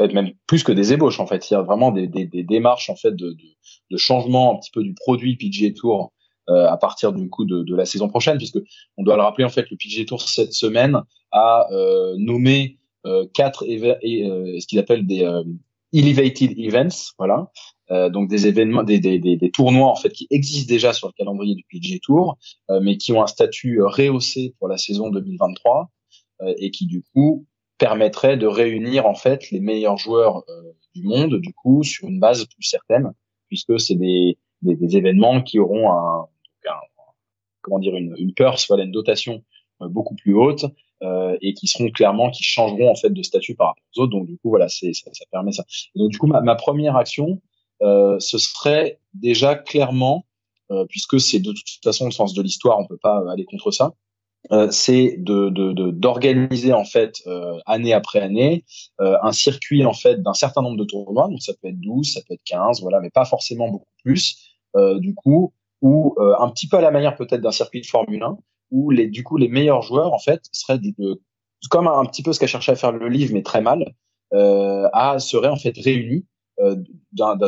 [SPEAKER 2] même plus que des ébauches en fait il y a vraiment des, des, des démarches en fait de, de, de, changement un petit peu du produit PGA Tour euh, à partir du coup de, de, la saison prochaine puisque on doit le rappeler en fait le PGA Tour cette semaine a euh, nommé euh, quatre et, euh, ce qu'il appelle des euh, elevated events voilà. Euh, donc des événements, des, des, des, tournois en fait qui existent déjà sur le calendrier du PGA Tour, euh, mais qui ont un statut euh, rehaussé pour la saison 2023 et qui du coup permettrait de réunir en fait les meilleurs joueurs du monde du coup sur une base plus certaine, puisque c'est des, des, événements qui auront un, comment dire une, une purse, voilà une dotation beaucoup plus haute euh, et qui seront clairement qui changeront en fait de statut par rapport aux autres. Donc du coup voilà, c'est ça, ça, permet ça. donc du coup ma, ma première action, euh, ce serait déjà clairement, euh, puisque c'est de toute façon le sens de l'histoire, on peut pas aller contre ça, euh, c'est de d'organiser en fait année après année un circuit en fait d'un certain nombre de tournois donc ça peut être 12 ça peut être 15 voilà mais pas forcément beaucoup plus du coup ou un petit peu à la manière peut-être d'un circuit de Formule 1 où les du coup les meilleurs joueurs en fait seraient de, comme un, petit peu ce qu'a cherché à faire le livre mais très mal à seraient en fait réunis euh,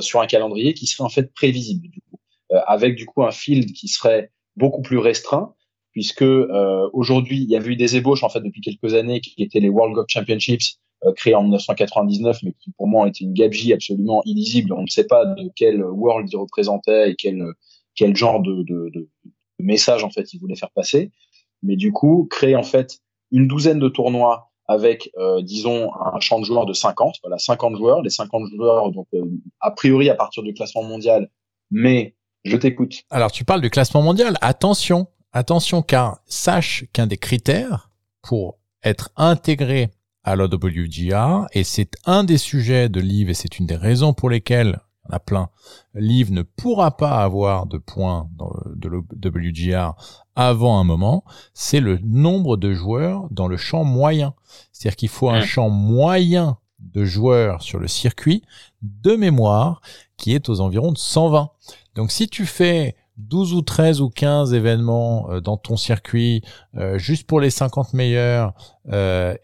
[SPEAKER 2] sur un calendrier qui serait en fait prévisible du coup, euh, avec du coup un field qui serait beaucoup plus restreint puisque euh, aujourd'hui il y avait eu des ébauches en fait depuis quelques années qui étaient les World Golf Championships créés en 1999 mais qui pour moi ont été une gabegie absolument illisible. On ne sait pas de quel world ils représentaient et quel quel genre de, de, de, message en fait ils voulaient faire passer mais du coup créer en fait une douzaine de tournois avec, euh, disons, un champ de joueurs de 50, voilà, 50 joueurs, les 50 joueurs, donc, euh, a priori, à partir du classement mondial, mais je t'écoute.
[SPEAKER 1] Alors, tu parles du classement mondial. Attention, attention, car sache qu'un des critères pour être intégré à l'OWGR, et c'est un des sujets de Live, et c'est une des raisons pour lesquelles on a plein. Liv ne pourra pas avoir de points dans de WGR avant un moment, c'est le nombre de joueurs dans le champ moyen. C'est-à-dire qu'il faut un champ moyen de joueurs sur le circuit de mémoire qui est aux environs de 120. Donc si tu fais 12 ou 13 ou 15 événements euh, dans ton circuit euh, juste pour les 50 meilleurs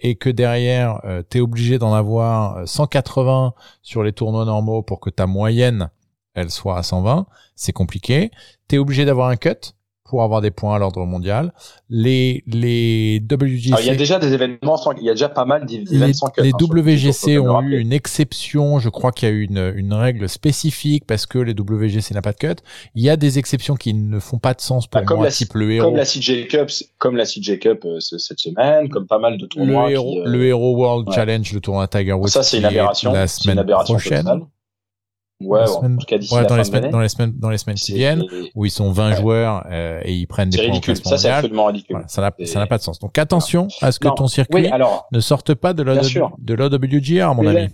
[SPEAKER 1] et que derrière tu es obligé d'en avoir 180 sur les tournois normaux pour que ta moyenne elle soit à 120, c'est compliqué. Tu es obligé d'avoir un cut pour avoir des points à l'ordre mondial. Les, les WGC.
[SPEAKER 2] il y a déjà des événements il y a déjà pas mal d'événements sans
[SPEAKER 1] Les hein, WGC ont eu une exception. Je crois qu'il y a eu une, une règle spécifique parce que les WGC n'a pas de cut. Il y a des exceptions qui ne font pas de sens pour
[SPEAKER 2] comme
[SPEAKER 1] moi,
[SPEAKER 2] la,
[SPEAKER 1] type le héros.
[SPEAKER 2] Comme la CJ Cup, comme la CJ Cup euh, cette semaine, comme pas mal de tournois.
[SPEAKER 1] Le héros, le héros World Challenge, le tournoi Tiger Woods.
[SPEAKER 2] Ça, c'est une aberration.
[SPEAKER 1] La semaine
[SPEAKER 2] une aberration
[SPEAKER 1] prochaine.
[SPEAKER 2] Totale. Ouais,
[SPEAKER 1] semaine, ouais dans, les semaines, dans les semaines, dans les semaines qui viennent, où ils sont 20 ouais. joueurs euh, et ils prennent des points
[SPEAKER 2] ridicule. Ça, c'est absolument ridicule.
[SPEAKER 1] Voilà, ça n'a, pas de sens. Donc attention à ce que non. ton circuit
[SPEAKER 2] oui, alors,
[SPEAKER 1] ne sorte pas de, l'OWGR, à mon avis.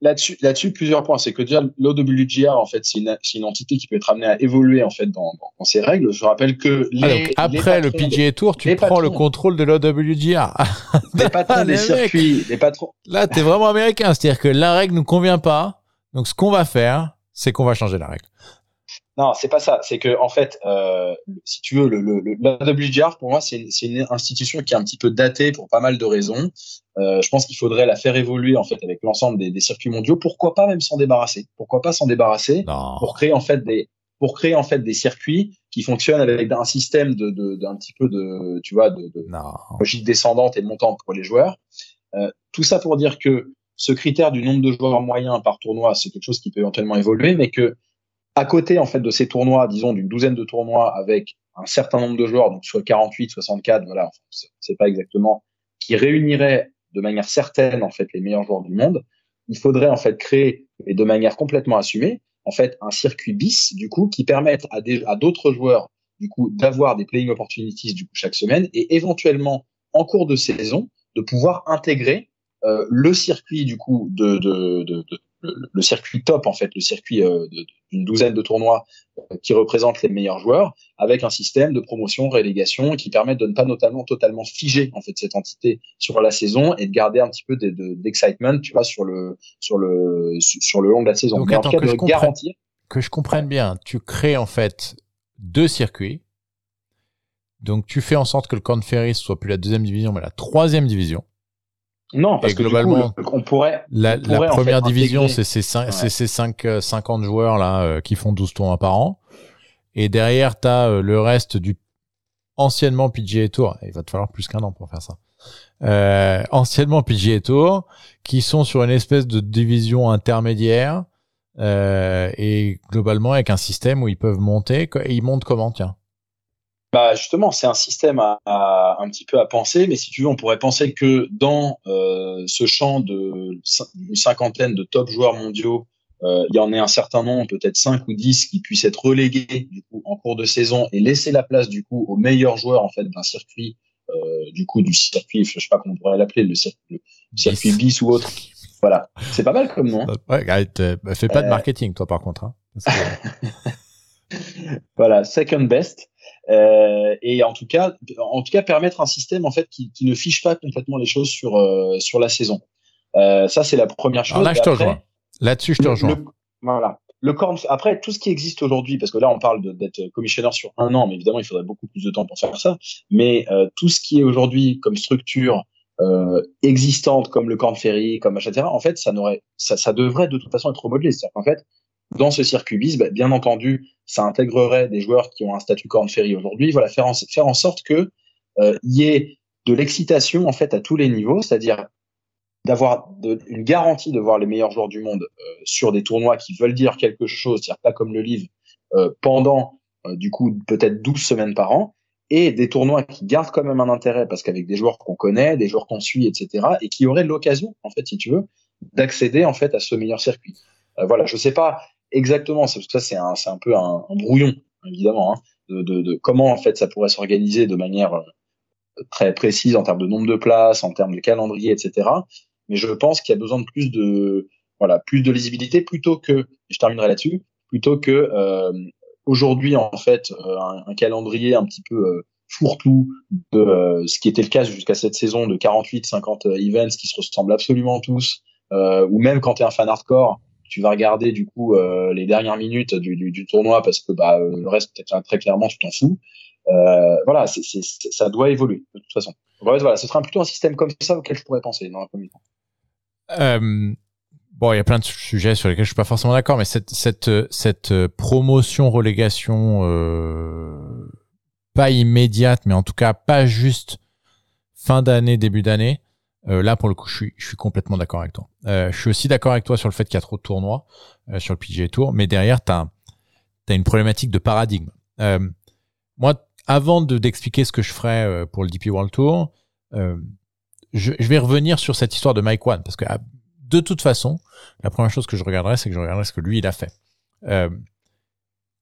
[SPEAKER 2] Là-dessus, là-dessus, plusieurs points. C'est que déjà, l'OWGR, en fait, c'est une, c'est une entité qui peut être amenée à évoluer, en fait, dans, ses règles. Je rappelle que les,
[SPEAKER 1] Alors, après
[SPEAKER 2] les
[SPEAKER 1] le PGA Tour, tu prends
[SPEAKER 2] patrons,
[SPEAKER 1] le contrôle de l'OWGR.
[SPEAKER 2] les patrons des
[SPEAKER 1] Les
[SPEAKER 2] circuits, les patrons.
[SPEAKER 1] Là, t'es vraiment américain. C'est-à-dire que la règle nous convient pas. Donc, ce qu'on va faire, c'est qu'on va changer la règle.
[SPEAKER 2] Non, c'est pas ça. C'est que en fait, euh, si tu veux, le, le, le la WGR pour moi, c'est une, une, institution qui est un petit peu datée pour pas mal de raisons. Euh, je pense qu'il faudrait la faire évoluer en fait avec l'ensemble des, des, circuits mondiaux. Pourquoi pas même s'en débarrasser? Pourquoi pas s'en débarrasser
[SPEAKER 1] non.
[SPEAKER 2] pour créer en fait des pour créer en fait des circuits qui fonctionnent avec un système de d'un petit peu de tu vois de, de logique descendante et montante pour les joueurs. Euh, tout ça pour dire que ce critère du nombre de joueurs moyens par tournoi, c'est quelque chose qui peut éventuellement évoluer, mais que à côté en fait de ces tournois, disons d'une douzaine de tournois avec un certain nombre de joueurs, donc soit 48, 64, voilà, c'est pas exactement, qui réunirait de manière certaine en fait les meilleurs joueurs du monde, il faudrait en fait créer et de manière complètement assumée en fait un circuit bis du coup qui permette à des à d'autres joueurs du coup d'avoir des playing opportunities du coup chaque semaine et éventuellement en cours de saison de pouvoir intégrer euh, le circuit du coup de, de, de, de le, le, circuit top en fait, le circuit euh, d'une douzaine de tournois euh, qui représentent les meilleurs joueurs, avec un système de promotion, relégation qui permet de ne pas notamment totalement figer en fait cette entité sur la saison et de garder un petit peu d'excitement, tu vois, sur le sur le sur le long de la saison.
[SPEAKER 1] Donc,
[SPEAKER 2] Mais
[SPEAKER 1] attends,
[SPEAKER 2] en tout cas,
[SPEAKER 1] que,
[SPEAKER 2] de
[SPEAKER 1] je
[SPEAKER 2] garantir
[SPEAKER 1] que je comprenne bien, tu crées en fait deux circuits. Donc tu fais en sorte que le Corn Ferry soit plus la deuxième division, mais la troisième division.
[SPEAKER 2] Non, parce
[SPEAKER 1] Et
[SPEAKER 2] que
[SPEAKER 1] globalement,
[SPEAKER 2] du coup, on pourrait.
[SPEAKER 1] La,
[SPEAKER 2] on pourrait,
[SPEAKER 1] la
[SPEAKER 2] en
[SPEAKER 1] première
[SPEAKER 2] fait,
[SPEAKER 1] division, c'est ces, cinq,
[SPEAKER 2] Ouais.
[SPEAKER 1] c'est ces cinq, euh, 50 joueurs là euh, qui font 12 tournois par an. Et derrière, tu as le reste du anciennement PGA Tour. Il va te falloir plus qu'un an pour faire ça. Euh, anciennement PGA Tour, qui sont sur une espèce de division intermédiaire euh, et globalement avec un système où ils peuvent monter. Et ils montent comment, tiens?
[SPEAKER 2] Bah justement, c'est un système à, à- un petit peu à penser, mais si tu veux, on pourrait penser que dans euh, ce champ de une cinquantaine de top joueurs mondiaux, euh, il y en ait un certain nombre, peut-être 5 ou 10, qui puissent être relégués du coup en cours de saison et laisser la place du coup aux meilleurs joueurs en fait d'un circuit, euh, du coup du circuit, je sais pas comment on pourrait l'appeler, le circuit, le circuit bis ou autre. Voilà, c'est pas mal comme nom.
[SPEAKER 1] Ouais, arrête, euh, bah, fais pas de marketing, toi, par contre. Hein. Que-
[SPEAKER 2] voilà, second best. Euh, et en tout cas, en tout cas, permettre un système en fait qui, qui ne fiche pas complètement les choses sur euh, sur la saison. Euh, ça, c'est la première chose.
[SPEAKER 1] Alors là,
[SPEAKER 2] Et
[SPEAKER 1] je te
[SPEAKER 2] après,
[SPEAKER 1] rejoins. Là-dessus, je te rejoins.
[SPEAKER 2] le- voilà. Le corn, après, tout ce qui existe aujourd'hui, parce que là, on parle d'être commissionneur sur un an, mais évidemment, il faudrait beaucoup plus de temps pour faire ça. Mais euh, tout ce qui est aujourd'hui comme structure euh, existante, comme le corn ferry, comme etc., en fait, ça n'aurait, ça, ça devrait de toute façon être remodelé. C'est-à-dire qu'en fait, dans ce circuit bis, bah, bien entendu, ça intégrerait des joueurs qui ont un statut corn ferry aujourd'hui. Voilà, faire en, faire en sorte que euh, y ait de l'excitation en fait à tous les niveaux, c'est-à-dire d'avoir une garantie de voir les meilleurs joueurs du monde euh, sur des tournois qui veulent dire quelque chose, c'est-à-dire pas comme le livre, euh, pendant euh, du coup peut-être 12 semaines par an, et des tournois qui gardent quand même un intérêt parce qu'avec des joueurs qu'on connaît, des joueurs qu'on suit, etc., et qui auraient l'occasion, en fait, si tu veux, d'accéder en fait à ce meilleur circuit. Voilà, je sais pas exactement, parce que ça c'est un, peu un, brouillon, évidemment, hein, de, comment en fait ça pourrait s'organiser de manière euh, très précise en termes de nombre de places, en termes de calendrier, etc. Mais je pense qu'il y a besoin de plus de lisibilité plutôt que je terminerai là-dessus plutôt que euh, aujourd'hui en fait euh, un, calendrier un petit peu fourre-tout de ce qui était le cas jusqu'à cette saison de 48 50 events qui se ressemblent absolument tous ou même quand tu es un fan hardcore tu vas regarder du coup les dernières minutes du, tournoi parce que bah, le reste très clairement tu t'en fous. voilà, c'est, ça doit évoluer de toute façon. Voilà, ce sera plutôt un système comme ça auquel je pourrais penser dans un premier temps.
[SPEAKER 1] Bon, il y a plein de sujets sur lesquels je suis pas forcément d'accord, mais cette promotion relégation euh, pas immédiate, mais en tout cas pas juste fin d'année début d'année. Euh, là pour le coup, je suis je suis complètement d'accord avec toi. Euh, je suis aussi d'accord avec toi sur le fait qu'il y a trop de tournois euh, sur le PGA Tour, mais derrière t'as as une problématique de paradigme. Euh, moi, avant de d'expliquer ce que je ferais euh, pour le DP World Tour, je, je, vais revenir sur cette histoire de Mike One parce que ah, de toute façon, la première chose que je regarderai, c'est que je regarderai ce que lui, il a fait. Euh,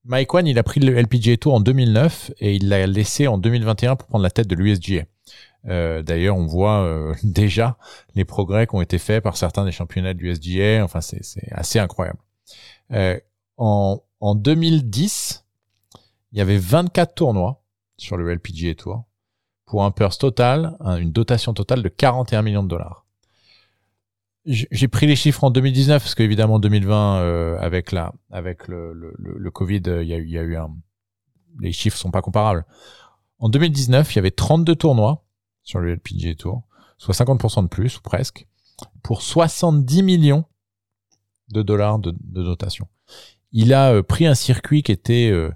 [SPEAKER 1] Mike One, il a pris le LPGA Tour en 2009 et il l'a laissé en 2021 pour prendre la tête de l'USGA. Euh, D'ailleurs, on voit euh, déjà les progrès qui ont été faits par certains des championnats de l'USGA. Enfin, c'est assez incroyable. Euh, en, en 2010, il y avait 24 tournois sur le LPGA Tour pour un purse total, une dotation totale de 41 millions de dollars j'ai pris les chiffres en 2019 parce qu'évidemment 2020 euh, avec la avec le, le, le Covid euh, il y a y a eu un les chiffres sont pas comparables. En 2019, il y avait 32 tournois sur le LPGA Tour, soit 50% de plus ou presque pour 70 millions de dollars de, de dotation. Il a euh, pris un circuit qui était euh,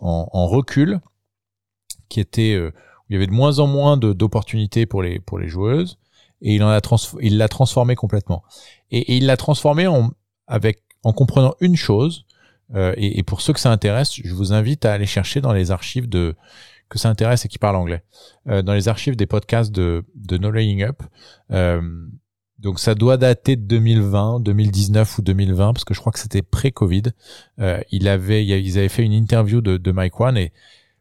[SPEAKER 1] en, en, recul, qui était où il y avait de moins en moins d'opportunités pour les pour les joueuses et il en a il l'a transformé complètement. Et, il l'a transformé en avec en comprenant une chose. Euh, et, et, pour ceux que ça intéresse, je vous invite à aller chercher dans les archives de que ça intéresse et qui parlent anglais, euh, dans les archives des podcasts de de No Laying Up. Euh, donc ça doit dater de 2020, 2019 ou 2020 parce que je crois que c'était pré-Covid. Euh, il avait, ils avaient fait une interview de, de Mike One et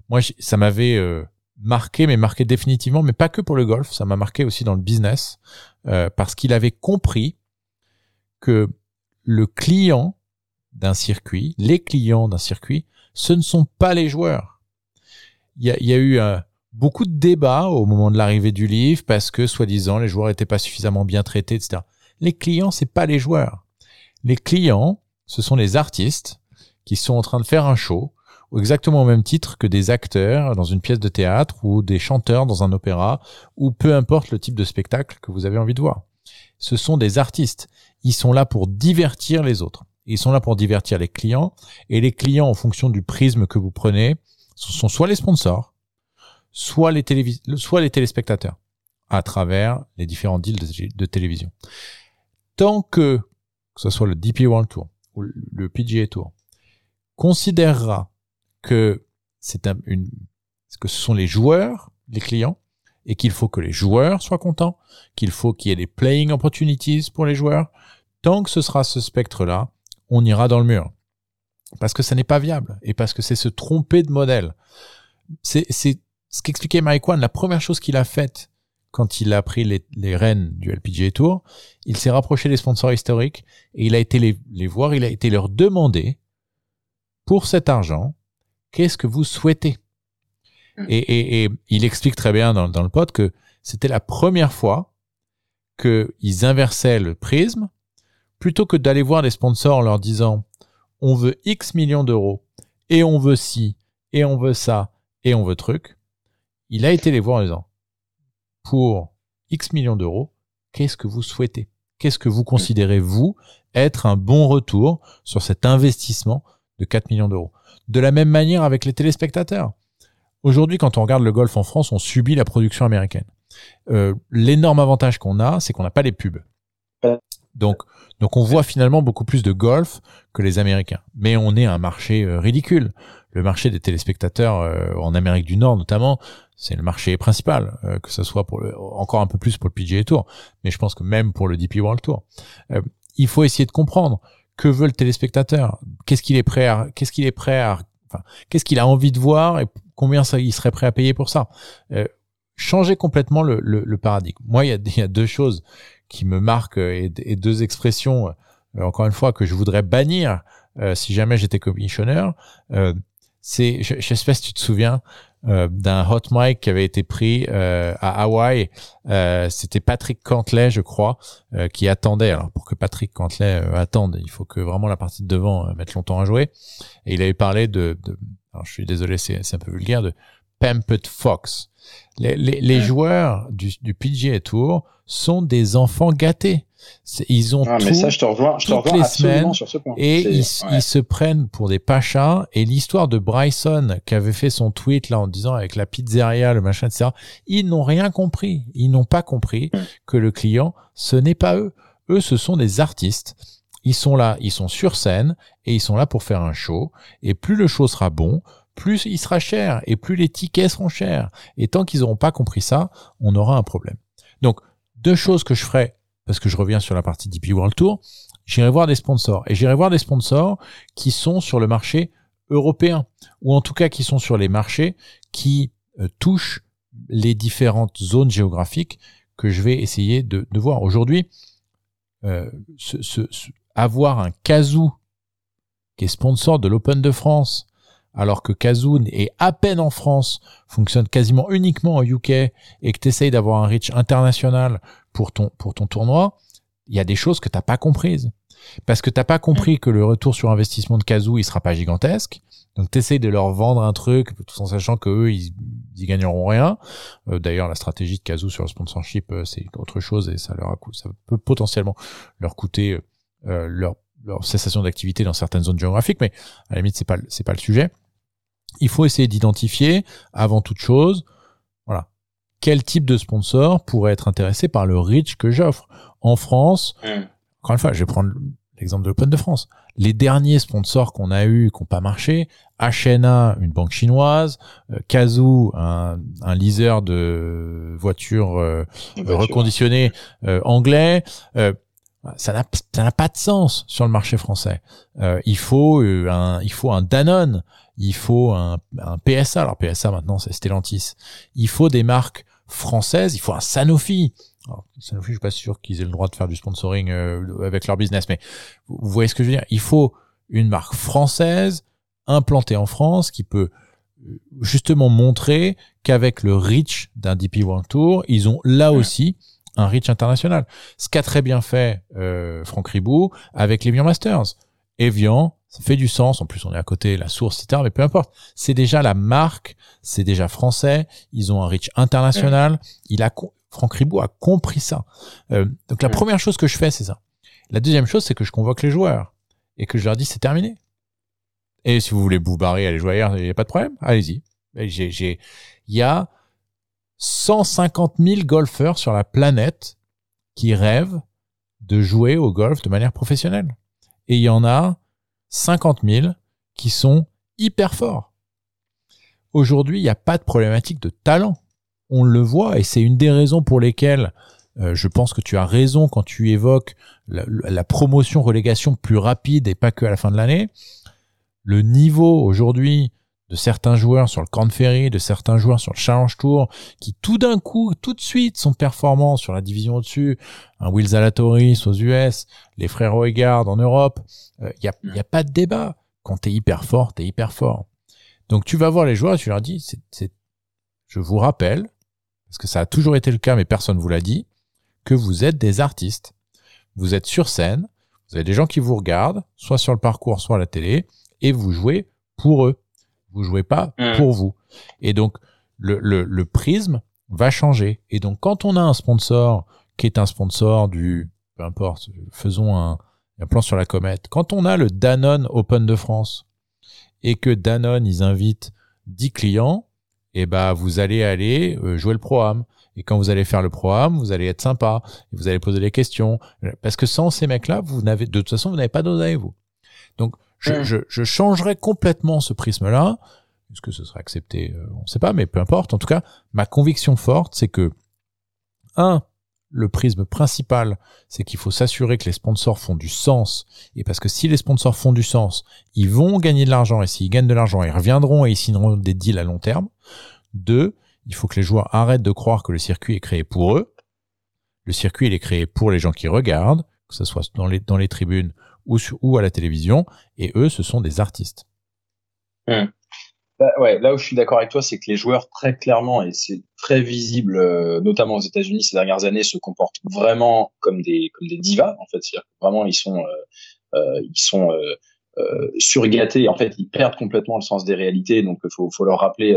[SPEAKER 1] moi ça m'avait euh, marqué, mais marqué définitivement, mais pas que pour le golf, ça m'a marqué aussi dans le business, euh, parce qu'il avait compris que le client d'un circuit, les clients d'un circuit, ce ne sont pas les joueurs. Il y a, y a, eu euh, beaucoup de débats au moment de l'arrivée du livre parce que, soi-disant, les joueurs n'étaient pas suffisamment bien traités, etc. Les clients, c'est pas les joueurs. Les clients, ce sont les artistes qui sont en train de faire un show, exactement au même titre que des acteurs dans une pièce de théâtre ou des chanteurs dans un opéra ou peu importe le type de spectacle que vous avez envie de voir. Ce sont des artistes. Ils sont là pour divertir les autres. Ils sont là pour divertir les clients et les clients en fonction du prisme que vous prenez ce sont soit les sponsors, soit les, soit les téléspectateurs à travers les différents deals de, télévision. Tant que, que ce soit le DP World Tour ou le PGA Tour, considérera que c'est une, que ce sont les joueurs, les clients, et qu'il faut que les joueurs soient contents, qu'il faut qu'il y ait des playing opportunities pour les joueurs. Tant que ce sera ce spectre-là, on ira dans le mur. Parce que ça n'est pas viable et parce que c'est se tromper de modèle. C'est, ce qu'expliquait Mike One. La première chose qu'il a faite quand il a pris les, les rênes du LPGA Tour, il s'est rapproché des sponsors historiques et il a été les, les voir, il a été leur demander pour cet argent qu'est-ce que vous souhaitez mm. et, il explique très bien dans, le pod que c'était la première fois qu'ils inversaient le prisme, plutôt que d'aller voir les sponsors en leur disant on veut X millions d'euros, et on veut ci, et on veut ça, et on veut truc, il a été les voir en disant pour X millions d'euros, qu'est-ce que vous souhaitez? Qu'est-ce que vous considérez, vous, être un bon retour sur cet investissement de 4 millions d'euros? De la même manière avec les téléspectateurs. Aujourd'hui, quand on regarde le golf en France, on subit la production américaine. Euh, L'énorme avantage qu'on a, c'est qu'on n'a pas les pubs. Donc, donc on voit finalement beaucoup plus de golf que les Américains. Mais on est un marché euh, ridicule. Le marché des téléspectateurs euh, en Amérique du Nord notamment, c'est le marché principal, euh, que ce soit pour le, encore un peu plus pour le PGA Tour, mais je pense que même pour le DP World Tour. il faut essayer de comprendre que veut le téléspectateur Qu'est-ce qu'il est prêt à, qu'est-ce qu'il est prêt à, enfin, qu'est-ce qu'il a envie de voir et combien ça, il serait prêt à payer pour ça? Euh, Changer complètement le, le, le, paradigme. Moi, il y, a, il y, a, deux choses qui me marquent et, et deux expressions, euh, encore une fois, que je voudrais bannir euh, si jamais j'étais commissionneur. Euh, c'est, je, si tu te souviens, euh, d'un hot mic qui avait été pris euh, à Hawaï. Euh, C'était Patrick Cantley, je crois, euh, qui attendait. Alors pour que Patrick Cantley attende, il faut que vraiment la partie de devant mette longtemps à jouer. Et il avait parlé de, je suis désolé, c'est un peu vulgaire, de Pamped Fox. Les, les, les joueurs du, du PGA Tour sont des enfants gâtés. Ils ont ah, tout, mais ça, je te je te rejoins les semaines sur ce point. et ils, ils, se prennent pour des pachas. Et l'histoire de Bryson qui avait fait son tweet là en disant avec la pizzeria, le machin, etc. Ils n'ont rien compris. Ils n'ont pas compris mm. que le client, ce n'est pas eux. Eux, ce sont des artistes. Ils sont là, ils sont sur scène et ils sont là pour faire un show. Et plus le show sera bon, plus il sera cher et plus les tickets seront chers. Et tant qu'ils n'auront pas compris ça, on aura un problème. Donc, deux choses que je ferai, parce que je reviens sur la partie DP World Tour, j'irai voir des sponsors. Et j'irai voir des sponsors qui sont sur le marché européen, ou en tout cas qui sont sur les marchés qui euh, touchent les différentes zones géographiques que je vais essayer de, voir. Aujourd'hui, euh, avoir un Kazoo qui est sponsor de l'Open de France, alors que Kazoo est à peine en France, fonctionne quasiment uniquement au UK, et que tu essayes d'avoir un reach international pour ton, pour ton tournoi, il y a des choses que t'as pas comprises. Parce que t'as pas compris que le retour sur investissement de Kazoo, il sera pas gigantesque. Donc t'essayes de leur vendre un truc, tout en sachant que eux, ils, ils gagneront rien. Euh, d'ailleurs, la stratégie de Kazoo sur le sponsorship, euh, c'est autre chose et ça leur a, ça peut potentiellement leur coûter euh, leur, leur cessation d'activité dans certaines zones géographiques, mais à la limite, c'est pas, c'est pas le sujet il faut essayer d'identifier, avant toute chose, voilà, quel type de sponsor pourrait être intéressé par le reach que j'offre. En France, mm. encore une fois, je vais prendre l'exemple de l'Open de France. Les derniers sponsors qu'on a eu, qui n'ont pas marché, HNA, une banque chinoise, euh, Kazoo, un, un leaser de voitures euh, reconditionnées euh, anglais, euh, ça n'a pas de sens sur le marché français. Euh, il faut un il faut un Danone, il faut un, un PSA. Alors PSA maintenant c'est Stellantis. Il faut des marques françaises. Il faut un Sanofi. Alors, Sanofi, je suis pas sûr qu'ils aient le droit de faire du sponsoring euh, avec leur business, mais vous, voyez ce que je veux dire? Il faut une marque française implantée en France qui peut euh, justement montrer qu'avec le reach d'un DP World Tour, ils ont là aussi un reach international. Ce qu'a très bien fait euh, Franck Ribou avec les Masters. Evian, ça fait du sens. En plus, on est à côté, la source, etc. Mais peu importe. C'est déjà la marque, c'est déjà français. Ils ont un reach international. Il a, Franck Ribou a compris ça. Euh, donc la première chose que je fais, c'est ça. La deuxième chose, c'est que je convoque les joueurs et que je leur dis c'est terminé. Et si vous voulez vous barrer, aller jouer ailleurs, il n'y a pas de problème. Allez-y. J'ai, j'ai, il y a 150 000 golfeurs sur la planète qui rêvent de jouer au golf de manière professionnelle. Et il y en a 50 000 qui sont hyper forts. Aujourd'hui, il n'y a pas de problématique de talent. On le voit et c'est une des raisons pour lesquelles euh, je pense que tu as raison quand tu évoques la, la, promotion relégation plus rapide et pas que à la fin de l'année. Le niveau aujourd'hui de certains joueurs sur le Corn Ferry, de certains joueurs sur le Challenge Tour, qui tout d'un coup, tout de suite, sont performants sur la division au-dessus. Un Will Zalatoris aux US, les frères Oegard en Europe. Il euh, n'y a, pas de débat. Quand t'es hyper fort, t'es hyper fort. Donc tu vas voir les joueurs tu leur dis, c'est, je vous rappelle, parce que ça a toujours été le cas, mais personne vous l'a dit, que vous êtes des artistes. Vous êtes sur scène, vous avez des gens qui vous regardent, soit sur le parcours, soit à la télé, et vous jouez pour eux. Vous jouez pas mmh. pour vous. Et donc, le, le, le, prisme va changer. Et donc, quand on a un sponsor qui est un sponsor du, peu importe, faisons un, un plan sur la comète. Quand on a le Danone Open de France et que Danone, ils invitent 10 clients, et eh ben, vous allez aller euh, jouer le programme. Et quand vous allez faire le programme, vous allez être sympa, et vous allez poser des questions. Parce que sans ces mecs-là, vous n'avez, de toute façon, vous n'avez pas d'oseille, vous. Donc, je, mm. je, je changerais complètement ce prisme-là. Est-ce que ce serait accepté euh, On ne sait pas, mais peu importe. En tout cas, ma conviction forte, c'est que, un, le prisme principal, c'est qu'il faut s'assurer que les sponsors font du sens. Et parce que si les sponsors font du sens, ils vont gagner de l'argent. Et s'ils gagnent de l'argent, ils reviendront et ils signeront des deals à long terme. Deux, il faut que les joueurs arrêtent de croire que le circuit est créé pour eux. Le circuit, il est créé pour les gens qui regardent, que ce soit dans les, dans les tribunes ou, ou à la télévision, et eux, ce sont des artistes.
[SPEAKER 2] Hum. Bah, ouais, là où je suis d'accord avec toi, c'est que les joueurs très clairement et c'est très visible, euh, notamment aux États-Unis ces dernières années, se comportent vraiment comme des comme des divas en fait. C'est-à-dire vraiment ils sont euh, euh, ils sont surgâtés. En fait, ils perdent complètement le sens des réalités. Donc faut faut leur rappeler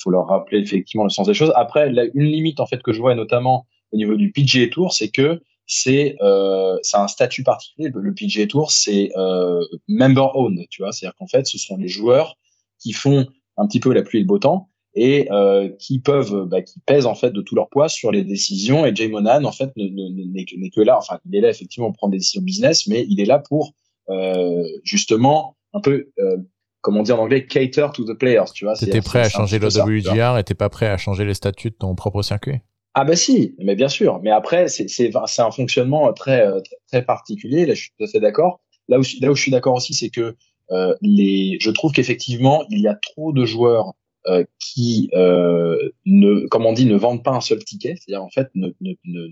[SPEAKER 2] faut leur rappeler effectivement le sens des choses. Après, une limite en fait que je vois, notamment au niveau du PGA Tour, c'est que c'est euh, un statut particulier. Le PGA Tour, c'est euh, member owned, tu vois, c'est-à-dire qu'en fait, ce sont les joueurs qui font un petit peu la pluie et le beau temps et euh, qui peuvent, bah, qui pèsent en fait de tout leur poids sur les décisions. Et Jay Monan, en fait, n'est que là. Enfin, il est là effectivement pour prendre des décisions business, mais il est là pour euh, justement un peu euh, comme on dit en anglais, cater to the players, tu vois.
[SPEAKER 1] T'étais prêt à changer le WGR et t'es pas prêt à changer les statuts de ton propre circuit?
[SPEAKER 2] Ah bah si, mais bien sûr. Mais après, c'est un fonctionnement très très particulier. Là, je suis tout à fait d'accord. Là où là où je suis d'accord aussi, c'est que euh, les, je trouve qu'effectivement, il y a trop de joueurs euh, qui euh, ne, comme on dit, ne vendent pas un seul ticket, c'est-à-dire en fait, ne, ne, ne,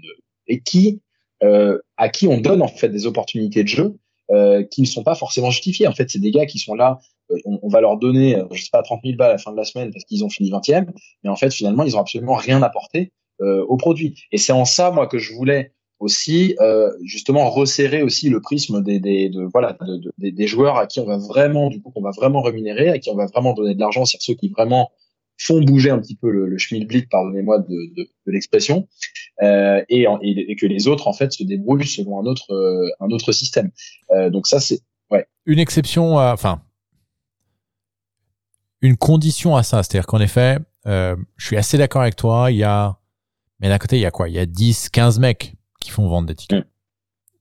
[SPEAKER 2] et qui euh, à qui on donne en fait des opportunités de jeu euh, qui ne sont pas forcément justifiées. En fait, c'est des gars qui sont là, euh, on, on, va leur donner, je sais pas, 30 000 balles à la fin de la semaine parce qu'ils ont fini 20e, mais en fait, finalement, ils ont absolument rien apporté au produit. Et c'est en ça, moi, que je voulais aussi euh, justement resserrer aussi le prisme des, des de, voilà de, des joueurs à qui on va vraiment du coup qu'on va vraiment rémunérer à qui on va vraiment donner de l'argent c'est ceux qui vraiment font bouger un petit peu le, le schmilblick pardonnez-moi de, de, l'expression euh, et, et, que les autres en fait se débrouillent selon un autre euh, un autre système euh, donc ça c'est ouais
[SPEAKER 1] une exception enfin une condition à ça c'est-à-dire qu'en effet euh, je suis assez d'accord avec toi il y a mais d'un côté il y a quoi? Il y a 10 15 mecs qui font vendre des tickets mm.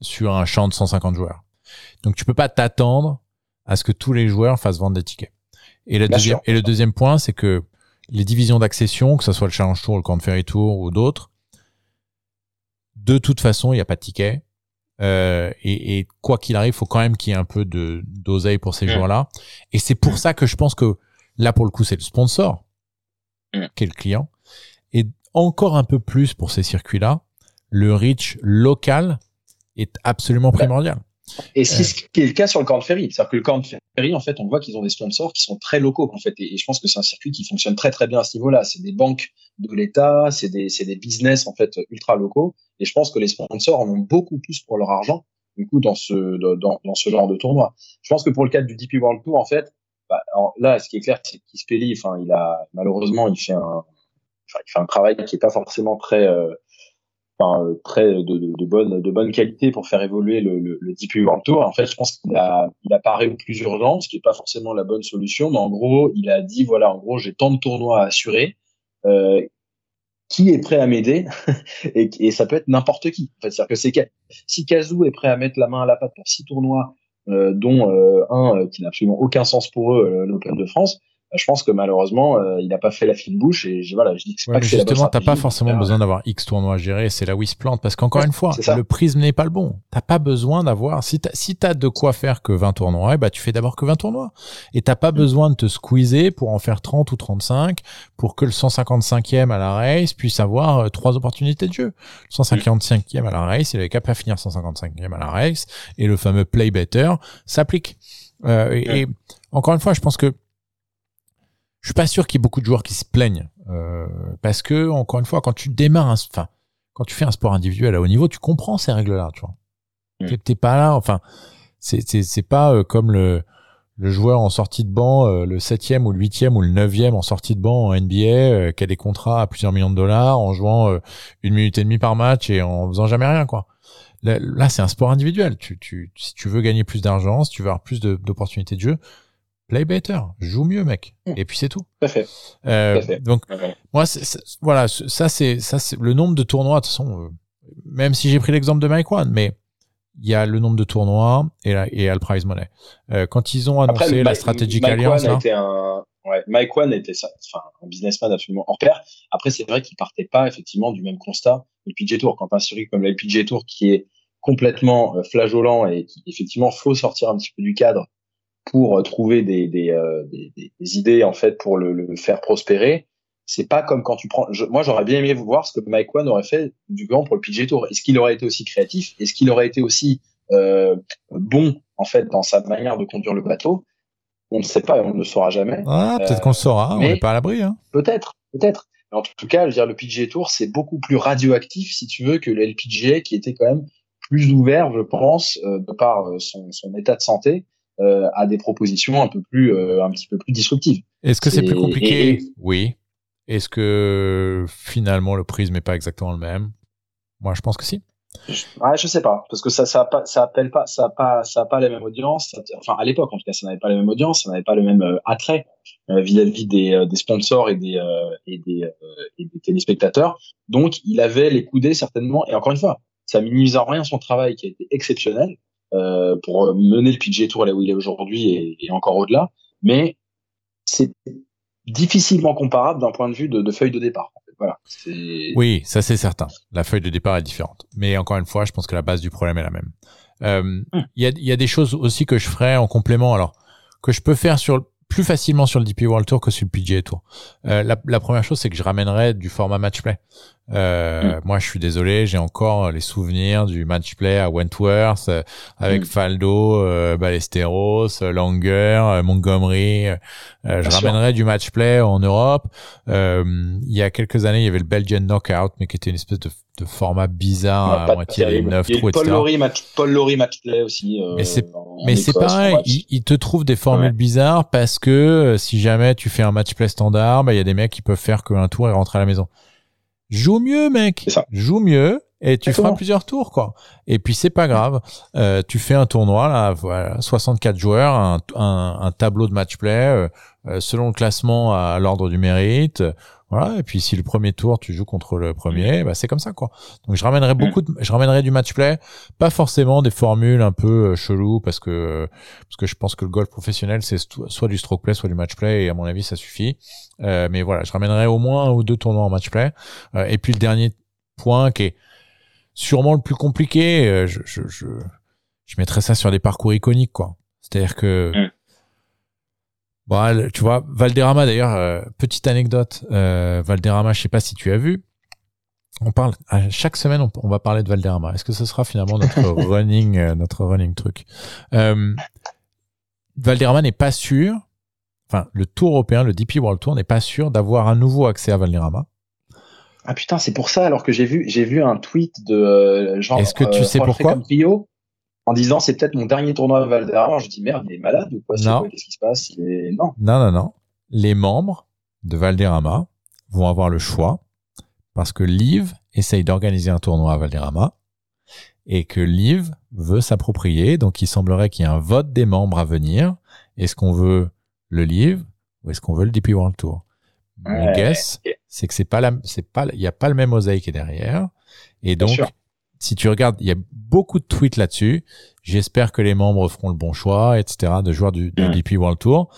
[SPEAKER 1] sur un champ de 150 joueurs. Donc tu peux pas t'attendre à ce que tous les joueurs fassent vendre des tickets. Et, deuxième, et le deuxième point, c'est que les divisions d'accession, que ce soit le Challenge Tour, le Corn Ferry Tour ou d'autres, de toute façon, il n'y a pas de ticket. Euh, et, et, quoi qu'il arrive, il faut quand même qu'il y ait un peu de d'oseille pour ces mm. joueurs-là. Et c'est pour mm. ça que je pense que là, pour le coup, c'est le sponsor qui est le client. Et encore un peu plus pour ces circuits-là, le reach local est absolument primordial.
[SPEAKER 2] Et c'est ce qui est le cas sur le Corn Ferry. C'est-à-dire que le Corn Ferry, en fait, on voit qu'ils ont des sponsors qui sont très locaux, en fait. Et, je pense que c'est un circuit qui fonctionne très, très bien à ce niveau-là. C'est des banques de l'État, c'est des, des business, en fait, ultra locaux. Et je pense que les sponsors en ont beaucoup plus pour leur argent, du coup, dans ce, dans, dans ce genre de tournoi. Je pense que pour le cadre du DP World Tour, en fait, bah, là, ce qui est clair, c'est qu'Ispeli, enfin, il a, malheureusement, il fait un, enfin, il fait un travail qui est pas forcément très, euh, enfin, euh, très de, de, de, bonne de bonne qualité pour faire évoluer le, le, le DP World Tour. En fait, je pense qu'il a il apparaît au plus urgent, ce qui est pas forcément la bonne solution, mais en gros, il a dit voilà, en gros, j'ai tant de tournois à assurer. Euh, qui est prêt à m'aider et, et, ça peut être n'importe qui. En fait, c'est-à-dire que c'est si Kazoo est prêt à mettre la main à la pâte pour six tournois, euh, dont euh, un euh, qui n'a absolument aucun sens pour eux, l'Open de France, je pense que malheureusement, euh, il n'a pas fait la fine bouche et je, voilà, je dis que
[SPEAKER 1] c'est pas justement, t'as pas forcément besoin d'avoir X tournois à gérer, c'est là où il se plante parce qu'encore une fois, le prisme n'est pas le bon. T'as pas besoin d'avoir, si t'as, si t'as de quoi faire que 20 tournois, bah, tu fais d'abord que 20 tournois. Et t'as pas mm. besoin de te squeezer pour en faire 30 ou 35 pour que le 155e à la race puisse avoir euh, trois opportunités de jeu. Le 155e à la race, il avait qu'à pas finir 155e à la race et le fameux play better s'applique. Euh, et encore une fois, je pense que je suis pas sûr qu'il y ait beaucoup de joueurs qui se plaignent euh, parce que encore une fois, quand tu démarres, enfin, quand tu fais un sport individuel à haut niveau, tu comprends ces règles-là, tu vois. Mm. T'es pas là, enfin, c'est pas euh, comme le le joueur en sortie de banc, euh, le septième ou le huitième ou le neuvième en sortie de banc en NBA, euh, qui a des contrats à plusieurs millions de dollars, en jouant une minute et demie par match et en faisant jamais rien, quoi. Là, c'est un sport individuel. Tu, tu, si tu veux gagner plus d'argent, si tu veux avoir plus d'opportunités de, de jeu, play better, joue mieux, mec. Hmm. Et puis c'est tout.
[SPEAKER 2] Tout à fait.
[SPEAKER 1] Euh, Donc moi, voilà, ça c'est ça c'est le nombre de tournois. De toute façon, euh, même si j'ai pris l'exemple de Mike One, mais il y a le nombre de tournois et la, et le prize money. Euh, quand ils ont annoncé la stratégie alliance,
[SPEAKER 2] One était un, ouais, Mike One était ça, enfin, un businessman absolument hors pair. Après, c'est vrai qu'il partait pas effectivement du même constat le PG Tour. Quand un circuit comme le PG Tour qui est complètement euh, flageolant et qui effectivement faut sortir un petit peu du cadre pour euh, trouver des, des, euh, des, des, idées en fait pour le, le faire prospérer. C'est pas comme quand tu prends. moi, j'aurais bien aimé voir ce que Mike One aurait fait du grand pour le PGA Tour. Est-ce qu'il aurait été aussi créatif? Est-ce qu'il aurait été aussi euh, bon en fait dans sa manière de conduire le bateau? On ne sait pas, on ne le saura jamais.
[SPEAKER 1] Ah, peut-être qu'on le saura, on n'est pas à l'abri. Hein.
[SPEAKER 2] Peut-être, peut-être. En tout cas, je veux dire, le PGA Tour, c'est beaucoup plus radioactif, si tu veux, que le LPGA, qui était quand même plus ouvert, je pense, de par son, son, état de santé, euh, à des propositions un peu plus, un petit peu plus disruptives.
[SPEAKER 1] Est-ce que c'est plus compliqué Oui. Est-ce que finalement le prisme n'est pas exactement le même? Moi, je pense que si.
[SPEAKER 2] Ouais, je sais pas, parce que ça, ça, pas, ça appelle pas, ça a pas, ça a pas les mêmes audiences. Enfin, à l'époque, en tout cas, ça n'avait pas les mêmes audiences, ça n'avait pas le même euh, attrait euh, vis-à-vis des, euh, des, sponsors et des, et des, et des téléspectateurs. Donc, il avait les coudées certainement. Et encore une fois, ça minimise en rien son travail qui a été exceptionnel pour mener le PGA Tour là où il est aujourd'hui et, et, encore au-delà. Mais c'est difficilement comparable d'un point de vue de, de feuille de départ. Voilà.
[SPEAKER 1] Oui, ça c'est certain. La feuille de départ est différente. Mais encore une fois, je pense que la base du problème est la même. Euh, hum. Il y, a, y, a, des choses aussi que je ferais en complément. Alors, que je peux faire sur plus facilement sur le DP World Tour que sur le PGA Tour. Euh, la, la, première chose, c'est que je ramènerais du format match play. Euh, mm. Moi, je suis désolé, j'ai encore les souvenirs du match play à Wentworth euh, avec mm. Faldo, euh, Ballesteros, euh, Langer, Montgomery. je ramènerai du match play en Europe. il y a quelques années, il y avait le Belgian Knockout, mais qui était une espèce de, de format bizarre à moitié des neuf trous,
[SPEAKER 2] etc. Paul Laurie match, Paul Laurie match play aussi.
[SPEAKER 1] mais c'est mais c'est pareil, il, il, te trouve des formules bizarres parce que si jamais tu fais un match play standard, bah il y a des mecs qui peuvent faire qu'un tour et rentrer à la maison. Joue mieux, mec. Joue mieux et tu feras plusieurs tours, quoi. Et puis c'est pas grave. Euh, tu fais un tournoi là, voilà, 64 joueurs, un, un, tableau de match play euh, euh, selon le classement à l'ordre du mérite. Voilà. Et puis si le premier tour tu joues contre le premier, bah c'est comme ça quoi. Donc je ramènerai mm. beaucoup, de, je ramènerai du match play, pas forcément des formules un peu euh, chelou parce que parce que je pense que le golf professionnel c'est soit du stroke play, soit du match play et à mon avis ça suffit. Euh, mais voilà, je ramènerai au moins un ou deux tournois en match play. Euh, et puis le dernier point qui est sûrement le plus compliqué, je je je, je mettrais ça sur des parcours iconiques quoi. C'est-à-dire que mm. Bon, tu vois, Valderrama d'ailleurs, euh, petite anecdote, euh, Valderrama, je sais pas si tu as vu, on parle à chaque semaine, on, va parler de Valderrama. Est-ce que ce sera finalement notre running, euh, notre running truc? Euh, Valderrama n'est pas sûr, enfin le Tour européen, le DP World Tour n'est pas sûr d'avoir un nouveau accès à Valderrama.
[SPEAKER 2] Ah putain, c'est pour ça alors que j'ai vu j'ai vu un tweet de genre.
[SPEAKER 1] Est-ce que tu sais pourquoi?
[SPEAKER 2] En disant c'est peut-être mon dernier tournoi à Valderrama. Je dis merde, il est malade ou quoi Qu'est-ce qui se passe? Non.
[SPEAKER 1] Non, non, non. Les membres de Valderrama vont avoir le choix parce que Liv essaye d'organiser un tournoi à Valderrama et que Liv veut s'approprier. Donc il semblerait qu'il y ait un vote des membres à venir. Est-ce qu'on veut le Liv ou est-ce qu'on veut le DP World Tour? Mon guess, c'est que c'est pas la, c'est pas, il y a pas le même est derrière. Et donc, si tu regardes, il y a beaucoup de tweets là-dessus. J'espère que les membres feront le bon choix, etc., de joueurs du, du DP World Tour.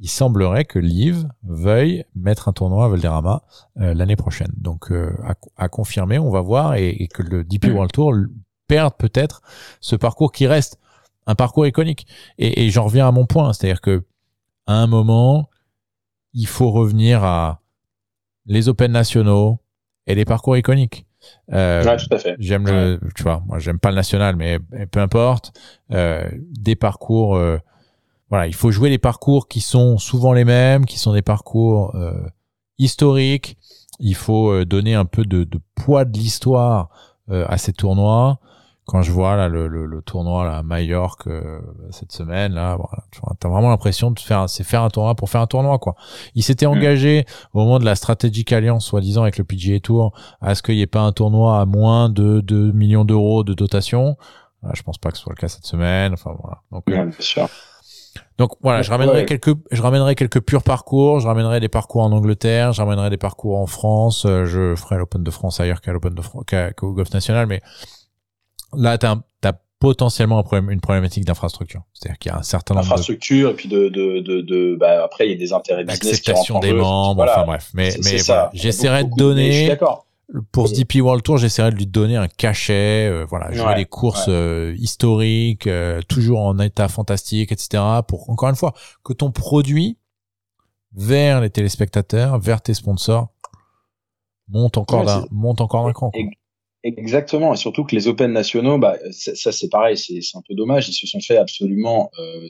[SPEAKER 1] Il semblerait que Liv veuille mettre un tournoi à Valderrama euh, l'année prochaine. Donc, euh, à, confirmer, on va voir, et, que le DP World Tour perde peut-être ce parcours qui reste un parcours iconique. Et, et j'en reviens à mon point, c'est-à-dire que à un moment, il faut revenir à les Open nationaux et les parcours iconiques.
[SPEAKER 2] Euh, ouais, tout à fait.
[SPEAKER 1] J'aime le, tu vois, moi j'aime pas le national, mais peu importe. Euh, des parcours, euh, voilà, il faut jouer les parcours qui sont souvent les mêmes, qui sont des parcours euh, historiques. Il faut euh, donner un peu de, de poids de l'histoire à ces tournois quand je vois là le, le, le tournoi là, à Majorque euh, cette semaine là voilà, tu as vraiment l'impression de faire c'est faire un tournoi pour faire un tournoi quoi il s'était mm. engagé au moment de la stratégique alliance soi-disant avec le PGA Tour à ce qu'il n'y ait pas un tournoi à moins de 2 millions d'euros de dotation voilà, je pense pas que ce soit le cas cette semaine enfin voilà
[SPEAKER 2] donc euh, sûr.
[SPEAKER 1] donc voilà, je ramènerai quelques, je ramènerai quelques purs parcours, je ramènerai des parcours en Angleterre, je ramènerai des parcours en France, euh, je ferai l'Open de France ailleurs qu'à l'Open de France, qu'au Golf National, mais là, tu as, potentiellement un problème, une problématique d'infrastructure. C'est-à-dire qu'il y a un certain nombre
[SPEAKER 2] d'infrastructure et puis de, de, de, de bah, après il y a des intérêts business qui
[SPEAKER 1] rentrent des membres. Enfin bref, mais mais voilà. j'essaierai de donner. Pour ce DP World Tour, j'essaierai de lui donner un cachet, euh, voilà, jouer les courses euh, historiques, euh, toujours en état fantastique, etc. Pour encore une fois que ton produit vers les téléspectateurs, vers tes sponsors monte encore d'un monte encore d'un cran.
[SPEAKER 2] Exactement, et surtout que les Open nationaux, bah, ça c'est pareil, c'est un peu dommage, ils se sont fait absolument euh,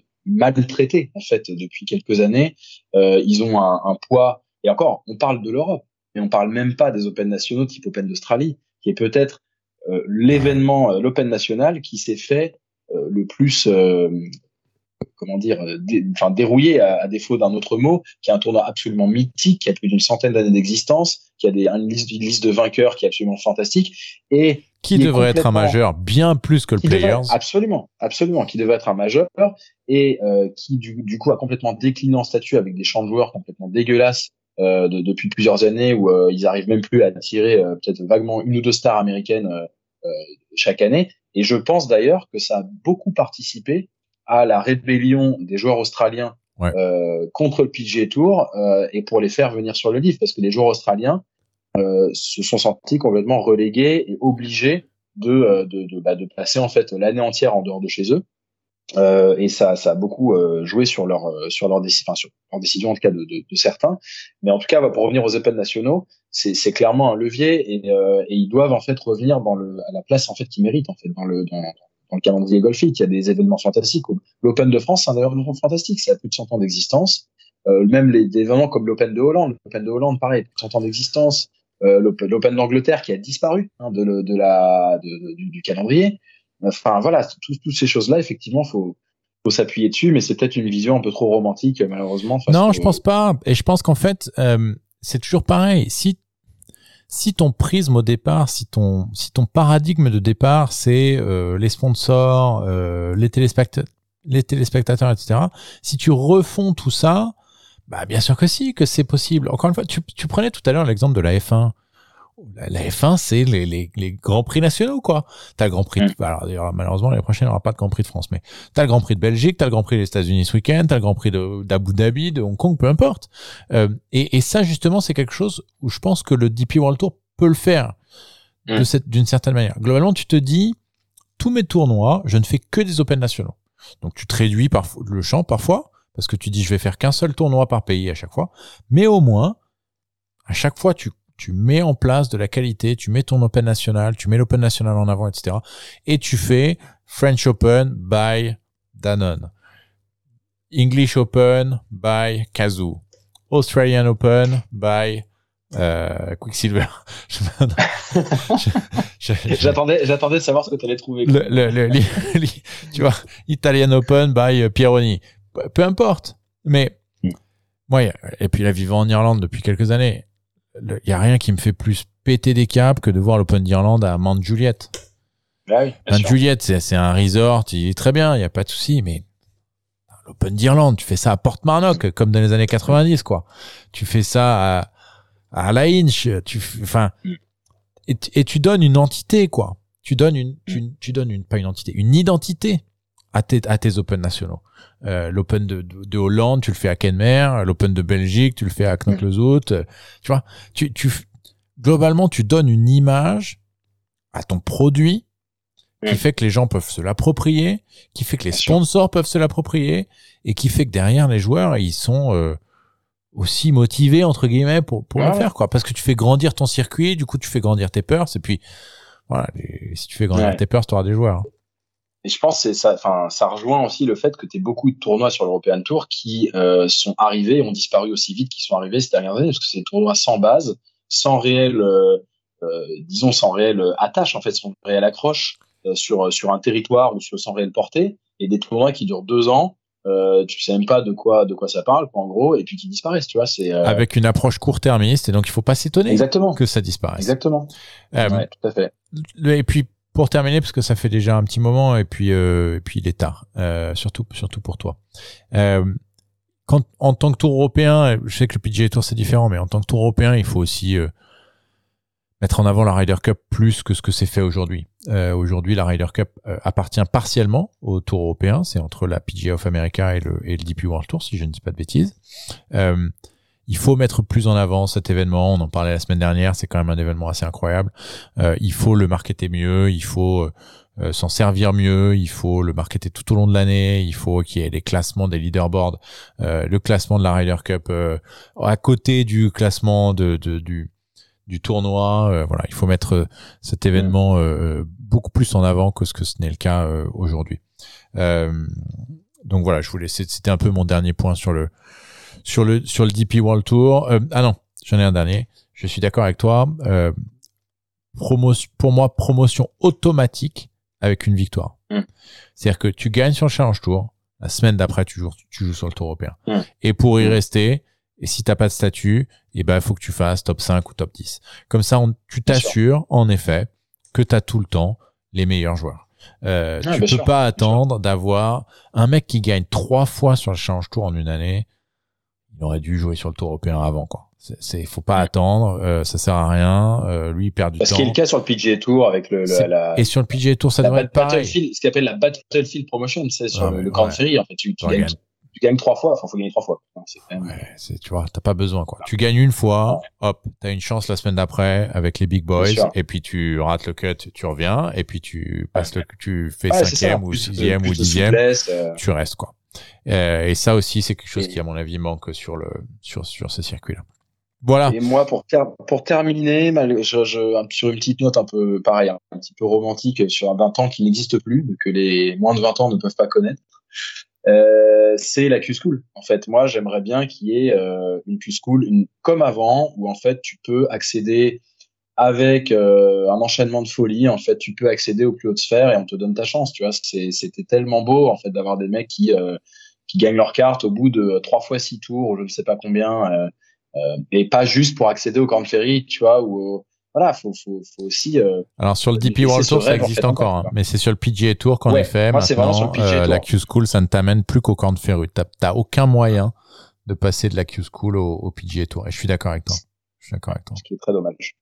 [SPEAKER 2] en fait depuis quelques années. Euh, ils ont un, un, poids et encore, on parle de l'Europe, mais on parle même pas des Open nationaux type Open d'Australie, qui est peut-être euh, l'événement, euh, l'Open national qui s'est fait euh, le plus comment dire, enfin dérouillé à, défaut d'un autre mot, qui est un tournoi absolument mythique, qui a plus d'une centaine d'années d'existence, qui a des, une, liste, une liste de vainqueurs qui est absolument fantastique et
[SPEAKER 1] qui, devrait être un majeur bien plus que le Players.
[SPEAKER 2] absolument, absolument, qui devrait être un majeur et euh, qui du, du, coup a complètement décliné en statut avec des champs de joueurs complètement dégueulasses euh, de, depuis plusieurs années où euh, ils arrivent même plus à attirer euh, peut-être vaguement une ou deux stars américaines euh, chaque année. Et je pense d'ailleurs que ça a beaucoup participé à la rébellion des joueurs australiens contre le PGA Tour et pour les faire venir sur le livre parce que les joueurs australiens se sont sentis complètement relégués et obligés de, de, de, bah, de passer en fait l'année entière en dehors de chez eux euh, et ça, ça a beaucoup euh, joué sur leur euh, sur leur, décision, enfin, sur leur décision en tout cas de, de, de, certains. Mais en tout cas, pour revenir aux Open nationaux, c'est clairement un levier et, et, ils doivent en fait revenir dans le à la place en fait qu'ils méritent en fait dans le dans, dans le calendrier golfique. Il y a des événements fantastiques. L'Open de France, c'est un événement fantastique. Ça a plus de 100 ans d'existence. Euh, même les, des événements comme l'Open de Hollande. L'Open de Hollande, pareil, plus de 100 ans d'existence. Euh, L'Open d'Angleterre qui a disparu hein, de, de la de, du, du calendrier. Enfin voilà, toutes ces choses-là, effectivement, faut faut s'appuyer dessus, mais c'est peut-être une vision un peu trop romantique, malheureusement.
[SPEAKER 1] Non, je pense pas. Et je pense qu'en fait, euh, c'est toujours pareil. Si si ton prisme au départ, si ton si ton paradigme de départ, c'est euh, les sponsors, euh, les téléspectateurs, les téléspectateurs, etc. Si tu refonds tout ça, bah bien sûr que si, que c'est possible. Encore une fois, tu, tu prenais tout à l'heure l'exemple de la F1 la F1, c'est les, les, les, grands prix nationaux, quoi. T'as le Grand Prix, de, mm. alors malheureusement l'année prochaine il n'y aura pas de Grand Prix de France, mais t'as le Grand Prix de Belgique, t'as le Grand Prix des États-Unis ce week-end, t'as le Grand Prix d'Abu Dhabi, de Hong Kong, peu importe. Euh, et, et, ça justement, c'est quelque chose où je pense que le DP World Tour peut le faire mm. d'une certaine manière. Globalement, tu te dis, tous mes tournois, je ne fais que des Open nationaux. Donc tu te réduis par, le champ parfois, parce que tu dis je vais faire qu'un seul tournoi par pays à chaque fois, mais au moins à chaque fois tu tu mets en place de la qualité, tu mets ton Open National, tu mets l'Open National en avant, etc. Et tu fais French Open by Danone, English Open by Kazoo, Australian Open by euh, Quicksilver.
[SPEAKER 2] j'attendais, j'attendais de savoir ce que tu allais trouver.
[SPEAKER 1] tu vois, Italian Open by Pieroni. Peu importe. Mais, moi, mm. et puis là, vivant en Irlande depuis quelques années, il y a rien qui me fait plus péter des câbles que de voir l'Open d'Irlande à Mount Juliet.
[SPEAKER 2] Ah oui,
[SPEAKER 1] Mount Juliet, c'est un resort, il est très bien, il y a pas de souci, mais l'Open d'Irlande, tu fais ça à Portmarnock, comme dans les années 90, quoi. Tu fais ça à, à La Inch, tu, enfin, et, et, tu donnes une entité, quoi. Tu donnes une, tu, tu donnes une, pas une entité, une identité à tes, à tes Open nationaux. Euh, L'Open de, de, Hollande, tu le fais à Kenmer. L'Open de Belgique, tu le fais à knock le Tu vois, tu, tu, globalement, tu donnes une image à ton produit qui fait que les gens peuvent se l'approprier, qui fait que les sponsors peuvent se l'approprier et qui fait que derrière les joueurs, ils sont euh, aussi motivés entre guillemets pour pour le faire quoi. Parce que tu fais grandir ton circuit, du coup tu fais grandir tes peurs. Et puis voilà, si tu fais grandir tes peurs, tu auras des joueurs.
[SPEAKER 2] Et je pense que ça, enfin, ça rejoint aussi le fait que tu beaucoup de tournois sur l'European Tour qui euh, sont arrivés, ont disparu aussi vite qu'ils sont arrivés ces dernières années, parce que c'est des tournois sans base, sans réel, euh, euh disons, sans réelle attache, en fait, sans réelle accroche euh, sur, sur un territoire ou sur, sans réelle portée, et des tournois qui durent deux ans, euh, tu sais même pas de quoi de quoi ça parle en gros et puis qui disparaissent tu vois c'est euh...
[SPEAKER 1] avec une approche court-termiste et donc il faut pas s'étonner
[SPEAKER 2] exactement.
[SPEAKER 1] que ça disparaisse.
[SPEAKER 2] Exactement. Euh, ouais, tout à fait.
[SPEAKER 1] et puis pour terminer, parce que ça fait déjà un petit moment et puis euh, puis il est tard, euh, surtout surtout pour toi. Euh, quand en tant que tour européen, je sais que le PGA Tour c'est différent, mais en tant que tour européen, il faut aussi mettre en avant la Ryder Cup plus que ce que c'est fait aujourd'hui. Aujourd'hui, la Ryder Cup appartient partiellement au tour européen, c'est entre la PGA of America et le, et le DP World Tour, si je ne dis pas de bêtises. Euh, il faut mettre plus en avant cet événement. On en parlait la semaine dernière. C'est quand même un événement assez incroyable. Euh, il faut le marketer mieux. Il faut euh, s'en servir mieux. Il faut le marketer tout au long de l'année. Il faut qu'il y ait les classements des leaderboards, euh, le classement de la Ryder Cup euh, à côté du classement de, de du du tournoi. Euh, voilà, il faut mettre cet événement beaucoup plus en avant que ce que ce n'est le cas aujourd'hui. donc voilà, je voulais, c'était un peu mon dernier point sur le sur le sur le DP World Tour. Euh, ah non, j'en ai un dernier. Je suis d'accord avec toi. Euh, pour moi, promotion automatique avec une victoire.
[SPEAKER 2] Mm.
[SPEAKER 1] C'est-à-dire que tu gagnes sur le Challenge Tour, la semaine d'après tu joues, tu joues sur le Tour européen.
[SPEAKER 2] Mm.
[SPEAKER 1] Et pour y
[SPEAKER 2] Mm.
[SPEAKER 1] rester, et si t'as pas de statut, eh ben il faut que tu fasses top 5 ou top 10. Comme ça, on, tu t'assures en effet que tu as tout le temps les meilleurs joueurs. Euh,
[SPEAKER 2] Ah,
[SPEAKER 1] tu peux
[SPEAKER 2] sûr,
[SPEAKER 1] pas attendre d'avoir un mec qui gagne trois fois sur le Challenge Tour en une année. Il aurait dû jouer sur le Tour européen avant quoi. C'est, c'est faut pas attendre, euh, ça sert à rien. Euh, lui il perd du
[SPEAKER 2] Ce
[SPEAKER 1] temps.
[SPEAKER 2] qui est le cas sur le PGA Tour avec le, la,
[SPEAKER 1] Et sur le PGA Tour, ça
[SPEAKER 2] la
[SPEAKER 1] devrait être pareil.
[SPEAKER 2] Battlefield, ce qu'on appelle la Battlefield Promotion, c'est sur
[SPEAKER 1] Ah
[SPEAKER 2] le, le Grand
[SPEAKER 1] ouais.
[SPEAKER 2] Ferry. En fait, tu, gagnes,
[SPEAKER 1] gagne.
[SPEAKER 2] tu gagnes trois fois. Enfin, faut gagner trois fois. Même-
[SPEAKER 1] Ouais, tu vois, t'as pas besoin, quoi. Tu gagnes une fois, hop, t'as une chance la semaine d'après avec les big boys, et puis tu rates le cut, tu reviens, et puis tu passes le, tu fais cinquième ou sixième ou dixième,
[SPEAKER 2] souplesse, euh,
[SPEAKER 1] tu restes, quoi. Euh, et ça aussi, c'est quelque chose
[SPEAKER 2] Et-
[SPEAKER 1] qui, à mon avis, manque sur le, sur, sur ce circuit-là. Voilà.
[SPEAKER 2] Et moi, pour, ter- pour terminer, je, je- sur une petite note un peu pareil, hein, un petit peu romantique sur un 20 ans qui n'existe plus, que les moins de 20 ans ne peuvent pas connaître, euh, c'est la Q-School. En fait, moi, j'aimerais bien qu'il y ait euh, une Q-School une, comme avant, où en fait, tu peux accéder avec euh, un enchaînement de folie. En fait, tu peux accéder aux plus hautes sphères et on te donne ta chance. Tu vois, c'était tellement beau en fait d'avoir des mecs qui euh, qui gagnent leur carte au bout de trois fois six tours, ou je ne sais pas combien. euh, euh, et pas juste pour accéder au Grand Ferry, tu vois, ou voilà, faut, faut, faut aussi. euh,
[SPEAKER 1] Alors sur le DP World Tour, ça
[SPEAKER 2] en
[SPEAKER 1] existe
[SPEAKER 2] fait,
[SPEAKER 1] encore, hein. mais c'est sur le PGA Tour qu'en
[SPEAKER 2] Ouais,
[SPEAKER 1] effet,
[SPEAKER 2] moi, c'est vraiment
[SPEAKER 1] maintenant,
[SPEAKER 2] sur le PGA
[SPEAKER 1] euh, la
[SPEAKER 2] Tour.
[SPEAKER 1] Q-School, ça ne t'amène plus qu'au Corn Ferry. T'as, aucun moyen de passer de la Q-School au, au PGA Tour. Et je suis d'accord avec toi. Je suis d'accord avec toi.
[SPEAKER 2] ce qui est très dommage.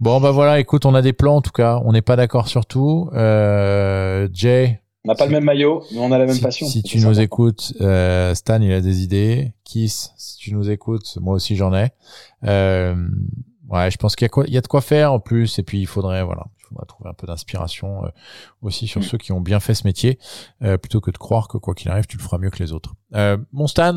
[SPEAKER 1] Bon, bah voilà, écoute, on a des plans en tout cas. On n'est pas d'accord sur tout. Euh, Jay,
[SPEAKER 2] On n'a pas le même maillot, mais on a la même
[SPEAKER 1] si,
[SPEAKER 2] passion.
[SPEAKER 1] si tu nous écoutes, euh, Stan, il a des idées. Kiss, si tu nous écoutes, moi aussi j'en ai. Euh, ouais, je pense qu'il y a, quoi, il y a de quoi faire en plus. Et puis il faudrait, voilà, il faudrait trouver un peu d'inspiration euh, aussi sur
[SPEAKER 2] Mm.
[SPEAKER 1] ceux qui ont bien fait ce métier, euh, plutôt que de croire que quoi qu'il arrive, tu le feras mieux que les autres. Euh, mon Stan,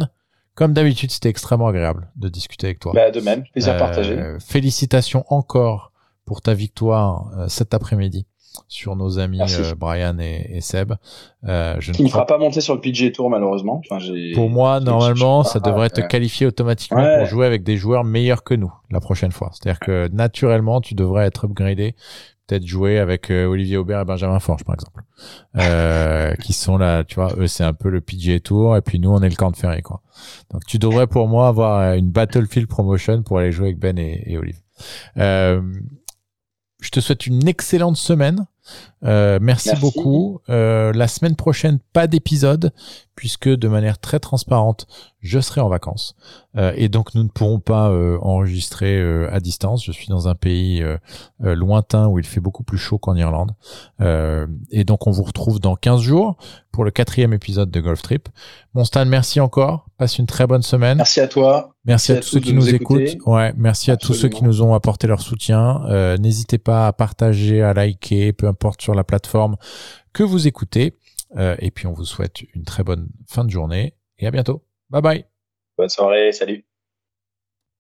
[SPEAKER 1] comme d'habitude, c'était extrêmement agréable de discuter avec toi.
[SPEAKER 2] Bah, de même, plaisir
[SPEAKER 1] Euh,
[SPEAKER 2] partagé.
[SPEAKER 1] Félicitations encore pour ta victoire euh, cet après-midi sur nos amis euh, Brian et, et Seb. Euh, je ne
[SPEAKER 2] Qui ne fera pas monter sur le PGA Tour, malheureusement. Enfin,
[SPEAKER 1] pour moi, normalement, ça devrait te qualifier automatiquement
[SPEAKER 2] Ouais.
[SPEAKER 1] pour jouer avec des joueurs meilleurs que nous la prochaine fois. C'est-à-dire que naturellement, tu devrais être upgradé, peut-être jouer avec euh, Olivier Aubert et Benjamin Forge, par exemple, euh, qui sont là, tu vois, eux, c'est un peu le PGA Tour, et puis nous, on est le camp de ferry, quoi. Donc, tu devrais pour moi avoir euh, une Battlefield Promotion pour aller jouer avec Ben et, et Olive. Euh, je te souhaite une excellente semaine. Euh, merci,
[SPEAKER 2] Merci.
[SPEAKER 1] beaucoup. Euh, la semaine prochaine, pas d'épisode, puisque de manière très transparente, je serai en vacances. Euh, et donc, nous ne pourrons pas euh, enregistrer euh, à distance. Je suis dans un pays euh, lointain où il fait beaucoup plus chaud qu'en Irlande. Euh, et donc, on vous retrouve dans 15 jours pour le quatrième épisode de Golf Trip. Mon Stan, merci encore. Passe une très bonne semaine.
[SPEAKER 2] Merci à toi.
[SPEAKER 1] Merci à, tous ceux qui
[SPEAKER 2] nous
[SPEAKER 1] écoutent. Ouais, merci à tous ceux qui nous ont apporté leur soutien. Euh, N'hésitez pas à partager, à liker, peu importe la plateforme que vous écoutez. Euh, et puis on vous souhaite une très bonne fin de journée et à bientôt. Bye bye.
[SPEAKER 2] Bonne soirée. Salut.